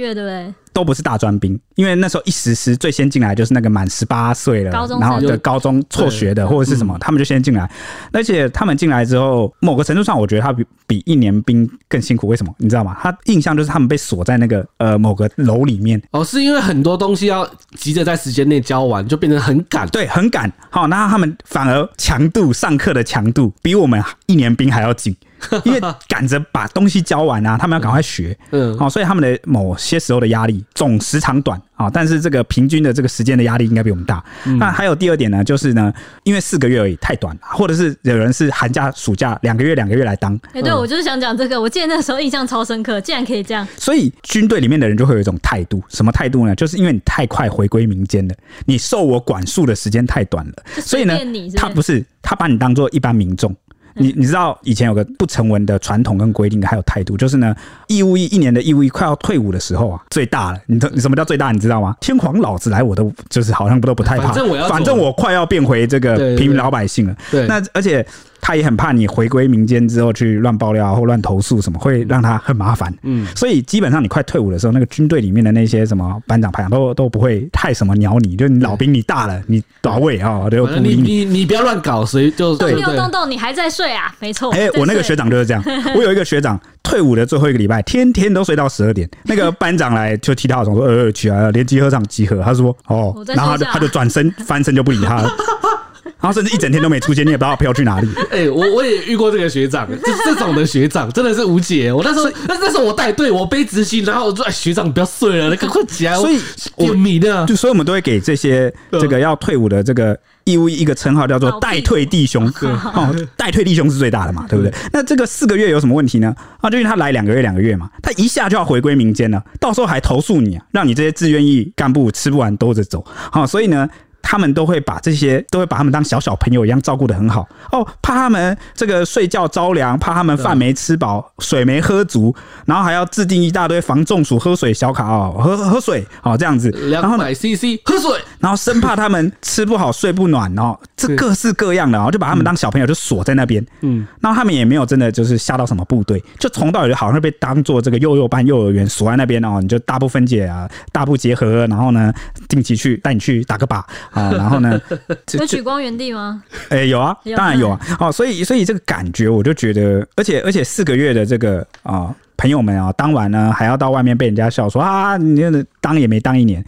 C: 都不是大专兵，因为那时候一实施最先进来就是那个满十八岁了，然后的高中辍学的或者是什么，他们就先进来。而且他们进来之后，某个程度上，我觉得他比比一年兵更辛苦。为什么？你知道吗？他印象就是他们被锁在那个呃某个楼里面。
A: 哦，是因为很多东西要急着在时间内交完，就变得很赶。
C: 对，很赶。好，那他们反而强度上课的强度比我们一年兵还要紧。因为赶着把东西教完啊，他们要赶快学，嗯，好，所以他们的某些时候的压力总时长短啊，但是这个平均的这个时间的压力应该比我们大。那还有第二点呢，就是呢，因为四个月而已太短，或者是有人是寒假暑假两个月两个月来当。
B: 哎，对，我就是想讲这个，我记得那时候印象超深刻，竟然可以这样。
C: 所以军队里面的人就会有一种态度，什么态度呢？就是因为你太快回归民间了，你受我管束的时间太短了，所以呢，他不是他把你当做一般民众。你你知道以前有个不成文的传统跟规定，还有态度，就是呢，义务役一年的义务役快要退伍的时候啊，最大了。你你什么叫最大？你知道吗？天皇老子来，我都就是好像不都不太怕。反正我要，反正我快要变回这个平民老百姓了。对，那而且。他也很怕你回归民间之后去乱爆料或乱投诉什么，会让他很麻烦。嗯，所以基本上你快退伍的时候，那个军队里面的那些什么班长排长都都不会太什么鸟你，就你老兵你大了，你到位啊，都
A: 你你你不要乱搞，所以就
B: 对。动动你还在睡啊？没错。
C: 哎，我那个学长就是这样。我有一个学长退伍的最后一个礼拜，天天都睡到十二点。那个班长来就替他号说：“呃，起来了，连集合场集合。”他说：“哦。”然后他就他就转身翻身就不理他了。然后甚至一整天都没出现，你也不知道飘去哪里。
A: 哎、欸，我我也遇过这个学长，这这种的学长真的是无解。我那时候那那时候我带队，我背执行，然后我说：“哎，学长你不要睡了，你赶快起来。”
C: 所以
A: 我迷的，
C: 就所以我们都会给这些这个要退伍的这个义务一个称号，叫做“代退弟兄”。哦，代退弟兄是最大的嘛，对不对？那这个四个月有什么问题呢？啊，就因为他来两个月，两个月嘛，他一下就要回归民间了，到时候还投诉你啊，让你这些志愿役干部吃不完兜着走。好，所以呢。他们都会把这些，都会把他们当小小朋友一样照顾得很好。哦，怕他们这个睡觉着凉，怕他们饭没吃饱，水没喝足，然后还要制定一大堆防中暑喝水小卡哦，喝喝水哦这样子，
A: 然后买 CC 喝水，
C: 然后生怕他们吃不好睡不暖哦，这各式各样的，哦就把他们当小朋友就锁在那边，嗯，然后他们也没有真的就是下到什么部队，就从到尾就好像被当做这个幼幼班幼儿园锁在那边哦，你就大部分解啊，大部结合，然后呢定期去带你去打个靶。啊，然后呢？
B: 有举光原地吗？
C: 哎、欸，有啊，当然有啊。哦，所以所以这个感觉，我就觉得，而且而且四个月的这个啊、呃，朋友们啊，当晚呢还要到外面被人家笑说啊，你那当也没当一年。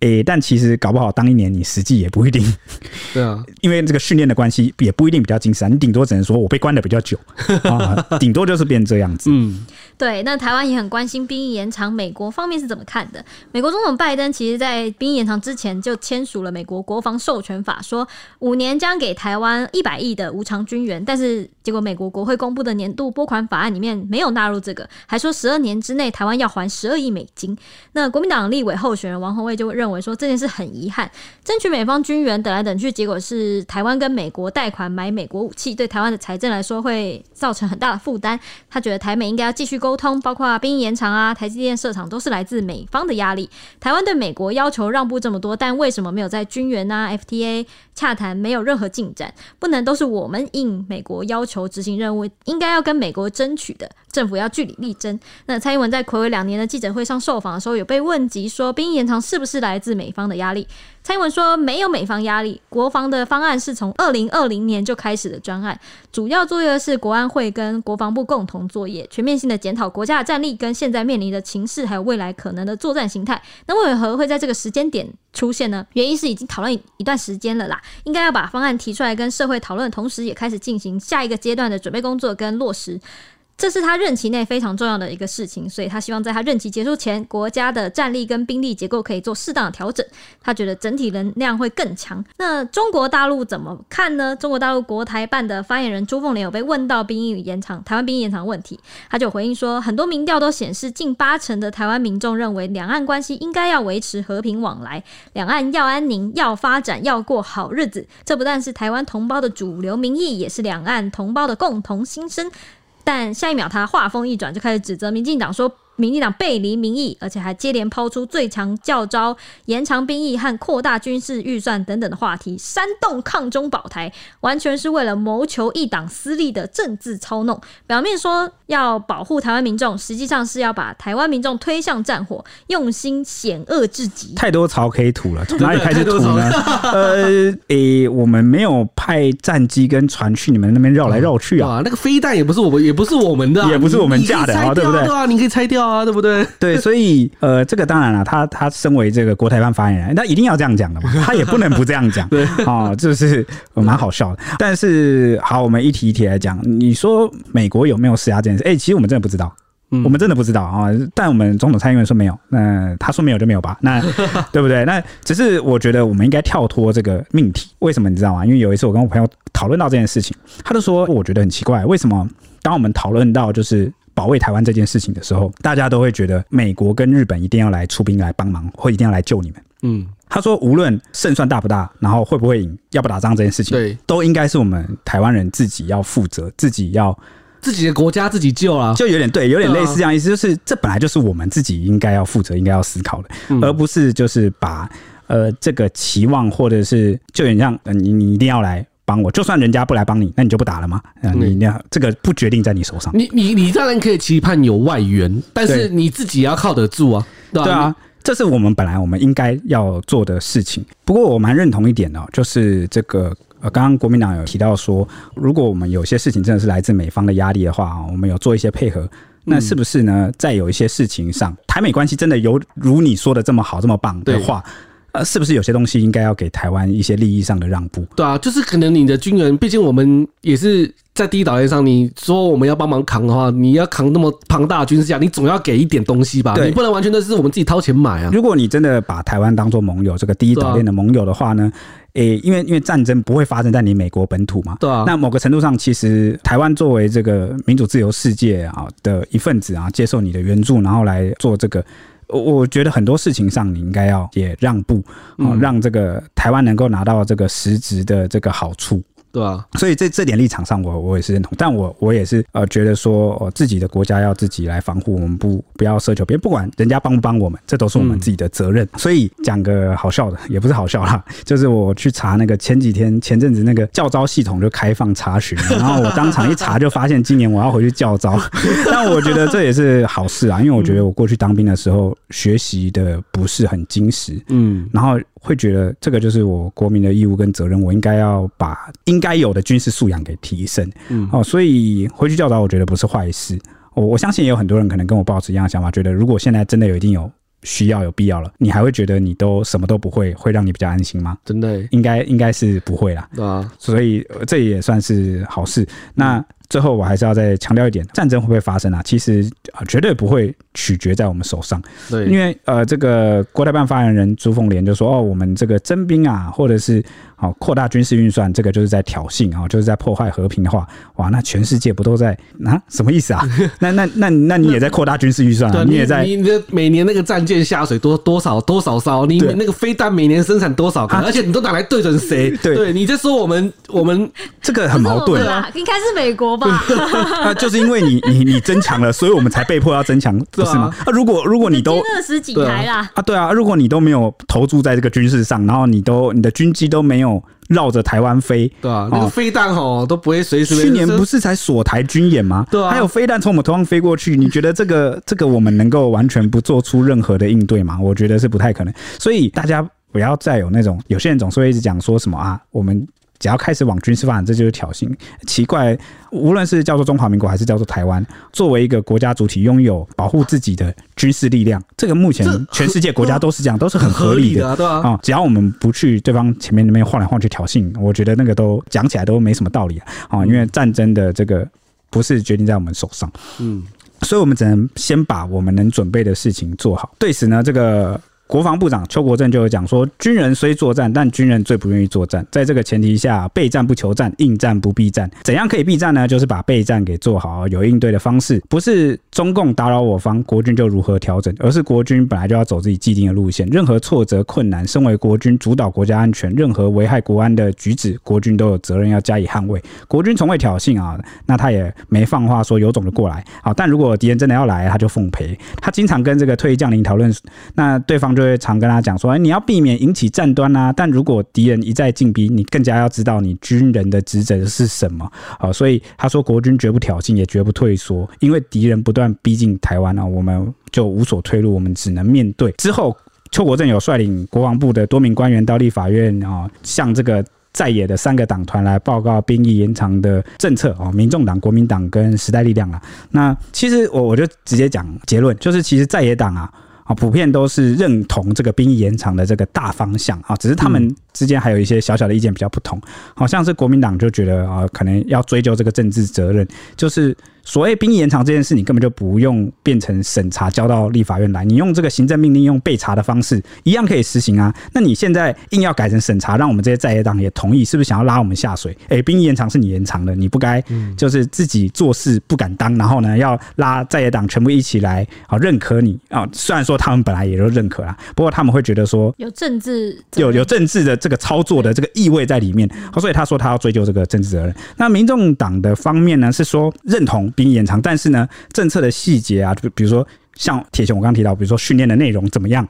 C: 诶、欸，但其实搞不好当一年，你实际也不一定。对啊，因为这个训练的关系，也不一定比较精神。你顶多只能说我被关的比较久 啊，顶多就是变这样子。嗯，
B: 对。那台湾也很关心兵役延长，美国方面是怎么看的？美国总统拜登其实在兵役延长之前就签署了美国国防授权法，说五年将给台湾一百亿的无偿军援。但是结果美国国会公布的年度拨款法案里面没有纳入这个，还说十二年之内台湾要还十二亿美金。那国民党立委候选人王宏卫就认为。认为说这件事很遗憾，争取美方军援等来等去，结果是台湾跟美国贷款买美国武器，对台湾的财政来说会造成很大的负担。他觉得台美应该要继续沟通，包括兵役延长啊、台积电设厂都是来自美方的压力。台湾对美国要求让步这么多，但为什么没有在军援啊、FTA 洽谈没有任何进展？不能都是我们应美国要求执行任务，应该要跟美国争取的。政府要据理力争。那蔡英文在睽违两年的记者会上受访的时候，有被问及说兵役延长是不是来来自美方的压力？蔡英文说没有美方压力，国防的方案是从二零二零年就开始的专案，主要作业是国安会跟国防部共同作业，全面性的检讨国家的战力跟现在面临的情势，还有未来可能的作战形态。那为何会在这个时间点出现呢？原因是已经讨论一段时间了啦，应该要把方案提出来跟社会讨论，同时也开始进行下一个阶段的准备工作跟落实。这是他任期内非常重要的一个事情，所以他希望在他任期结束前，国家的战力跟兵力结构可以做适当的调整。他觉得整体能量会更强。那中国大陆怎么看呢？中国大陆国台办的发言人朱凤莲有被问到兵役延长、台湾兵役延长问题，他就回应说，很多民调都显示，近八成的台湾民众认为两岸关系应该要维持和平往来，两岸要安宁、要发展、要过好日子。这不但是台湾同胞的主流民意，也是两岸同胞的共同心声。但下一秒，他话锋一转，就开始指责民进党说。民进党背离民意，而且还接连抛出最强教招、延长兵役和扩大军事预算等等的话题，煽动抗中保台，完全是为了谋求一党私利的政治操弄。表面说要保护台湾民众，实际上是要把台湾民众推向战火，用心险恶至极。
C: 太多槽可以吐了，从哪里开始吐呢？呃，诶、欸，我们没有派战机跟船去你们那边绕来绕去啊，
A: 那个飞弹也不是我们，也不是我们的、啊，
C: 也不是我们架的啊，对不对？
A: 对啊，你可以拆掉。啊，对不对？
C: 对，所以呃，这个当然了，他他身为这个国台办发言人，那一定要这样讲的嘛，他也不能不这样讲，对啊，这、就是蛮好笑的。但是好，我们一题一题来讲，你说美国有没有施压这件事？哎、欸，其实我们真的不知道，嗯、我们真的不知道啊。但我们总统蔡英文说没有，那他说没有就没有吧？那 对不对？那只是我觉得我们应该跳脱这个命题。为什么你知道吗？因为有一次我跟我朋友讨论到这件事情，他就说我觉得很奇怪，为什么当我们讨论到就是。保卫台湾这件事情的时候，大家都会觉得美国跟日本一定要来出兵来帮忙，或一定要来救你们。嗯，他说无论胜算大不大，然后会不会赢，要不打仗这件事情，对，都应该是我们台湾人自己要负责，自己要
A: 自己的国家自己救啊，
C: 就有点对，有点类似这样意思，就是这本来就是我们自己应该要负责、应该要思考的，而不是就是把呃这个期望或者是就有点像你你一定要来。帮我，就算人家不来帮你，那你就不打了吗？嗯、你那这个不决定在你手上。
A: 你你你当然可以期盼有外援，但是你自己也要靠得住啊。对啊，
C: 这是我们本来我们应该要做的事情。不过我蛮认同一点哦，就是这个呃，刚刚国民党有提到说，如果我们有些事情真的是来自美方的压力的话，我们有做一些配合，那是不是呢？在有一些事情上，台美关系真的有如你说的这么好这么棒的话？呃，是不是有些东西应该要给台湾一些利益上的让步？
A: 对啊，就是可能你的军人，毕竟我们也是在第一岛链上，你说我们要帮忙扛的话，你要扛那么庞大的军事架，你总要给一点东西吧？你不能完全都是我们自己掏钱买啊。
C: 如果你真的把台湾当做盟友，这个第一岛链的盟友的话呢？诶、欸，因为因为战争不会发生在你美国本土嘛，
A: 对啊。
C: 那某个程度上，其实台湾作为这个民主自由世界啊的一份子啊，接受你的援助，然后来做这个，我我觉得很多事情上你应该要也让步啊，让这个台湾能够拿到这个实质的这个好处。
A: 对啊，
C: 所以这这点立场上我，我我也是认同，但我我也是呃觉得说，呃，自己的国家要自己来防护，我们不不要奢求别人，不管人家帮不帮我们，这都是我们自己的责任。嗯、所以讲个好笑的，也不是好笑啦，就是我去查那个前几天前阵子那个教招系统就开放查询，然后我当场一查就发现今年我要回去教招，但我觉得这也是好事啊，因为我觉得我过去当兵的时候学习的不是很精实，嗯，然后。会觉得这个就是我国民的义务跟责任，我应该要把应该有的军事素养给提升。嗯，哦，所以回去教导，我觉得不是坏事。我我相信也有很多人可能跟我抱持一样的想法，觉得如果现在真的有一定有需要有必要了，你还会觉得你都什么都不会，会让你比较安心吗？真的，应该应该是不会啦。啊，所以这也算是好事。那。最后，我还是要再强调一点：战争会不会发生啊？其实啊，绝对不会取决在我们手上。对，因为呃，这个国台办发言人朱凤莲就说：“哦，我们这个征兵啊，或者是哦扩大军事预算，这个就是在挑衅啊，就是在破坏和平的话，哇，那全世界不都在啊？什么意思啊？那那那那你也在扩大军事预算啊？你也在
A: 你的每年那个战舰下水多多少多少艘？你那个飞弹每年生产多少颗？而且你都拿来对准谁？对，你在说我们我们
C: 这个很矛盾
B: 啊，应该是美国。”吧，
C: 那 就是因为你你你增强了，所以我们才被迫要增强，不是吗？啊，如果如果你都
B: 二十几台啦，
C: 啊，对啊，如果你都没有投注在这个军事上，然后你都你的军机都没有绕着台湾飞，
A: 对啊，那个飞弹哦都不会随时。
C: 去年不是才锁台军演吗？对啊，还有飞弹从我们头上飞过去，你觉得这个 这个我们能够完全不做出任何的应对吗？我觉得是不太可能。所以大家不要再有那种有些人总是会一直讲说什么啊，我们。只要开始往军事发展，这就是挑衅。奇怪，无论是叫做中华民国还是叫做台湾，作为一个国家主体，拥有保护自己的军事力量，这个目前全世界国家都是这样，都是很合理的，对啊。只要我们不去对方前面那边晃来晃去挑衅，我觉得那个都讲起来都没什么道理啊。因为战争的这个不是决定在我们手上，嗯，所以我们只能先把我们能准备的事情做好。对此呢，这个。国防部长邱国正就有讲说，军人虽作战，但军人最不愿意作战。在这个前提下，备战不求战，应战不避战。怎样可以避战呢？就是把备战给做好，有应对的方式。不是中共打扰我方，国军就如何调整，而是国军本来就要走自己既定的路线。任何挫折困难，身为国军主导国家安全，任何危害国安的举止，国军都有责任要加以捍卫。国军从未挑衅啊，那他也没放话说有种的过来。好，但如果敌人真的要来，他就奉陪。他经常跟这个退役将领讨论，那对方。就会常跟他讲说，哎，你要避免引起战端啊。但如果敌人一再进逼，你更加要知道你军人的职责是什么。好，所以他说，国军绝不挑衅，也绝不退缩，因为敌人不断逼近台湾啊，我们就无所退路，我们只能面对。之后，邱国正有率领国防部的多名官员到立法院啊，向这个在野的三个党团来报告兵役延长的政策啊，民众党、国民党跟时代力量啊。那其实我我就直接讲结论，就是其实在野党啊。啊，普遍都是认同这个兵役延长的这个大方向啊，只是他们之间还有一些小小的意见比较不同。好像是国民党就觉得啊，可能要追究这个政治责任，就是。所谓兵役延长这件事，你根本就不用变成审查交到立法院来，你用这个行政命令用备查的方式一样可以实行啊。那你现在硬要改成审查，让我们这些在野党也同意，是不是想要拉我们下水？哎、欸，兵役延长是你延长的，你不该就是自己做事不敢当，然后呢要拉在野党全部一起来啊认可你啊。虽然说他们本来也都认可啦，不过他们会觉得说
B: 有政治
C: 有有政治的这个操作的这个意味在里面，所以他说他要追究这个政治责任。那民众党的方面呢是说认同。兵役延长，但是呢，政策的细节啊，就比如说像铁雄，我刚刚提到，比如说训练的内容怎么样，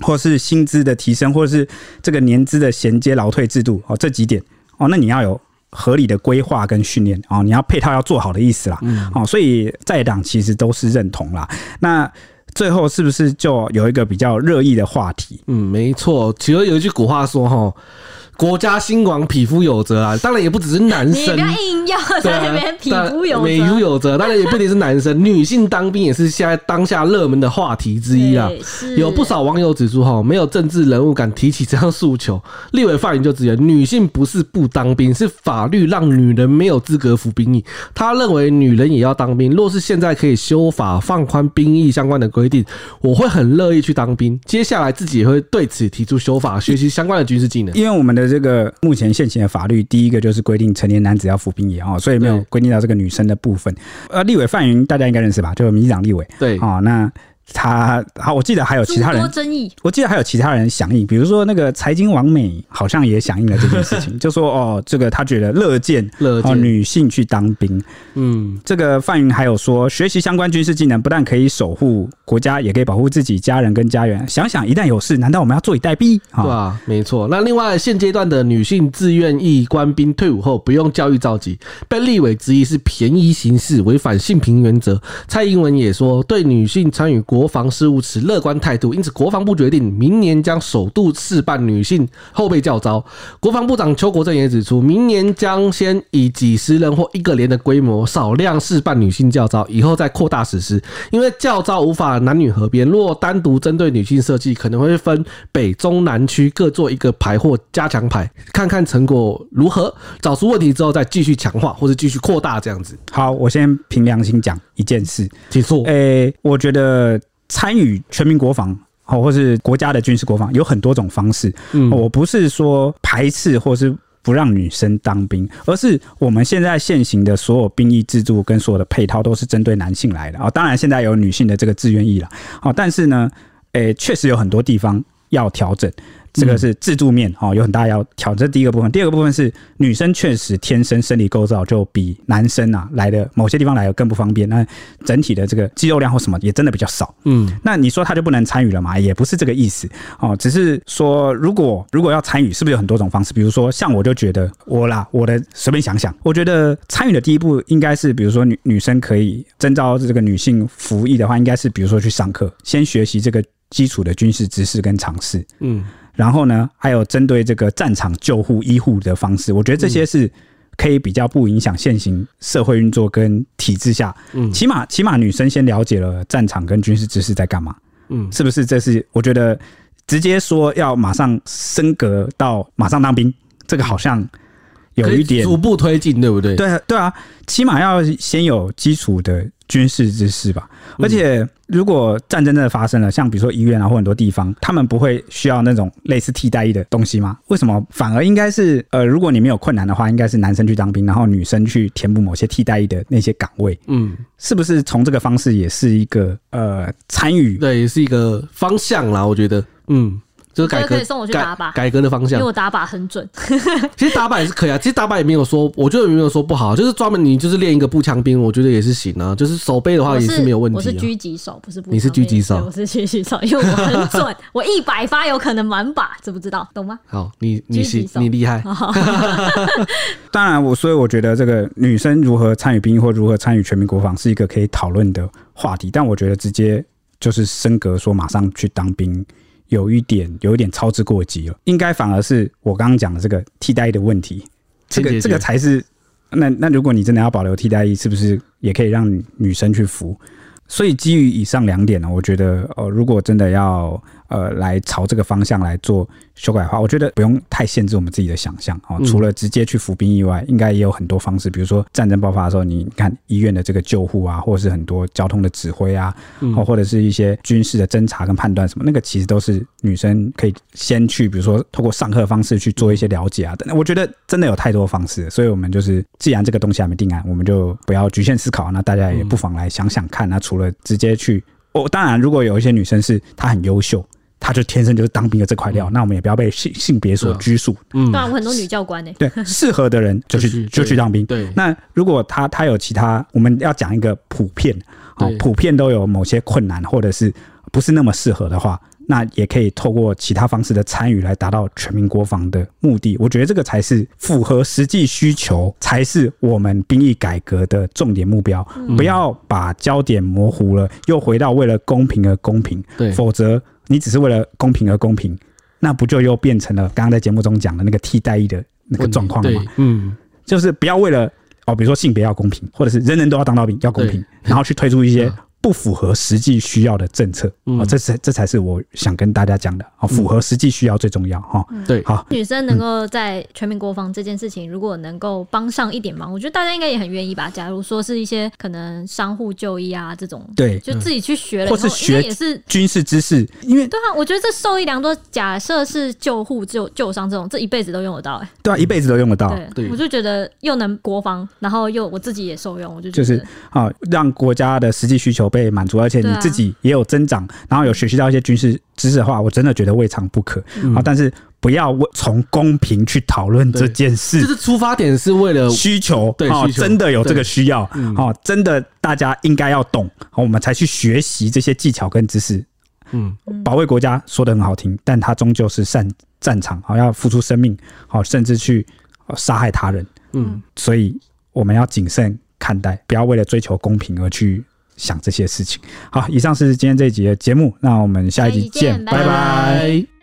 C: 或是薪资的提升，或者是这个年资的衔接劳退制度哦，这几点哦，那你要有合理的规划跟训练哦，你要配套要做好的意思啦，哦，所以在党其实都是认同啦。那最后是不是就有一个比较热议的话题？
A: 嗯，没错，其实有一句古话说哈。国家兴亡，匹夫有责啊！当然也不只是男生，
B: 你不要硬要在那边匹夫有责，
A: 匹夫有责。当然也不一定是男生，女性当兵也是现在当下热门的话题之一啊。有不少网友指出，哈，没有政治人物敢提起这样诉求。立委范云就直言，女性不是不当兵，是法律让女人没有资格服兵役。他认为女人也要当兵，若是现在可以修法放宽兵役相关的规定，我会很乐意去当兵。接下来自己也会对此提出修法，学习相关的军事技能。
C: 因为我们的这个目前现行的法律，第一个就是规定成年男子要服兵役啊，所以没有规定到这个女生的部分。呃，立委范云大家应该认识吧？就民进党立委。
A: 对
C: 啊，那。他好，我记得还有其他人，
B: 争议。
C: 我记得还有其他人响应，比如说那个财经王美好像也响应了这件事情，就说哦，这个他觉得乐见哦女性去当兵。嗯，这个范云还有说，学习相关军事技能不但可以守护国家，也可以保护自己家人跟家园。想想一旦有事，难道我们要坐以待毙？
A: 对啊，没错。那另外现阶段的女性自愿役官兵退伍后不用教育召集，被立委质疑是便宜行事，违反性平原则。蔡英文也说，对女性参与国防事务持乐观态度，因此国防部决定明年将首度试办女性后备教招。国防部长邱国正也指出，明年将先以几十人或一个连的规模少量试办女性教招，以后再扩大实施。因为教招无法男女合编，若单独针对女性设计，可能会分北中南区各做一个排或加强排，看看成果如何，找出问题之后再继续强化或者继续扩大这样子。
C: 好，我先凭良心讲一件事，
A: 请说。
C: 诶，我觉得。参与全民国防，或是国家的军事国防，有很多种方式。嗯，我不是说排斥或是不让女生当兵，而是我们现在现行的所有兵役制度跟所有的配套都是针对男性来的啊。当然，现在有女性的这个志愿役了。哦，但是呢，诶，确实有很多地方要调整。这个是制度面哦，有很大要挑。这第一个部分，第二个部分是女生确实天生生理构造就比男生啊来的某些地方来的更不方便。那整体的这个肌肉量或什么也真的比较少。嗯，那你说他就不能参与了嘛？也不是这个意思哦，只是说如果如果要参与，是不是有很多种方式？比如说像我就觉得我啦，我的随便想想，我觉得参与的第一步应该是，比如说女女生可以征召这个女性服役的话，应该是比如说去上课，先学习这个基础的军事知识跟常识。嗯。然后呢，还有针对这个战场救护医护的方式，我觉得这些是可以比较不影响现行社会运作跟体制下，嗯，起码起码女生先了解了战场跟军事知识在干嘛，嗯，是不是？这是我觉得直接说要马上升格到马上当兵，这个好像有一点
A: 逐步推进，对不对？
C: 对啊，对啊，起码要先有基础的军事知识吧，而且。如果战争真的发生了，像比如说医院啊，或很多地方，他们不会需要那种类似替代役的东西吗？为什么反而应该是呃，如果你没有困难的话，应该是男生去当兵，然后女生去填补某些替代役的那些岗位？嗯，是不是从这个方式也是一个呃参与？
A: 对，也是一个方向啦，我觉得，嗯。就是改革，可以送我去打靶，改革的方向，
B: 因为我打靶很准。
A: 其实打靶也是可以啊，其实打靶也没有说，我觉得也没有说不好，就是专门你就是练一个步枪兵，我觉得也是行啊。就是手背的话也是没有问题。
B: 我是狙击手，不是步兵。
A: 你是狙击手，
B: 我是狙击手，因为我很准，我一百发有可能满靶，知不知道？懂吗？
A: 好，你你是你厉害。
C: 当然，我所以我觉得这个女生如何参与兵役或如何参与全民国防是一个可以讨论的话题，但我觉得直接就是升格说马上去当兵。有一点，有一点操之过急了。应该反而是我刚刚讲的这个替代役的问题，这个这个才是。那那如果你真的要保留替代役，是不是也可以让女生去服？所以基于以上两点呢，我觉得，呃，如果真的要。呃，来朝这个方向来做修改的话，我觉得不用太限制我们自己的想象哦。除了直接去服兵役外，应该也有很多方式，比如说战争爆发的时候，你看医院的这个救护啊，或者是很多交通的指挥啊，或者是一些军事的侦查跟判断什么，那个其实都是女生可以先去，比如说透过上课的方式去做一些了解啊等等。我觉得真的有太多方式，所以我们就是既然这个东西还没定案，我们就不要局限思考，那大家也不妨来想想看。那除了直接去，哦，当然如果有一些女生是她很优秀。他就天生就是当兵的这块料，嗯、那我们也不要被性性别所拘束。
B: 嗯，当然我很多女教官呢、欸。
C: 对，适合的人就 去就去当兵。对，那如果他他有其他，我们要讲一个普遍，啊，普遍都有某些困难，或者是不是那么适合的话，那也可以透过其他方式的参与来达到全民国防的目的。我觉得这个才是符合实际需求，才是我们兵役改革的重点目标。嗯、不要把焦点模糊了，又回到为了公平而公平。对，否则。你只是为了公平而公平，那不就又变成了刚刚在节目中讲的那个替代役的那个状况了吗？
A: 嗯，
C: 就是不要为了哦，比如说性别要公平，或者是人人都要当到兵要公平，然后去推出一些。不符合实际需要的政策，哦，这是这才是我想跟大家讲的，哦，符合实际需要最重要，哈，
A: 对，
C: 好，
B: 女生能够在全民国防这件事情，如果能够帮上一点忙，我觉得大家应该也很愿意吧。假如说是一些可能商户就医啊这种，
C: 对，
B: 就自己去学了，
C: 或是学也是军事知识，因为
B: 对啊，我觉得这受益良多。假设是救护、救救伤这种，这一辈子都用得到，哎，
C: 对啊，一辈子都用得到。
B: 对，我就觉得又能国防，然后又我自己也受用，我就觉得
C: 就是啊，让国家的实际需求被满足，而且你。自己也有增长，然后有学习到一些军事知识的话，我真的觉得未尝不可啊！嗯、但是不要从公平去讨论这件事，
A: 就是出发点是为了
C: 需求，
A: 对，
C: 哦、
A: 需求
C: 真的有这个需要，嗯、哦，真的大家应该要懂，我们才去学习这些技巧跟知识。嗯，保卫国家说的很好听，但它终究是战战场，好要付出生命，好甚至去杀害他人。嗯，所以我们要谨慎看待，不要为了追求公平而去。想这些事情。好，以上是今天这一集的节目，那我们下一集见，拜拜。拜拜。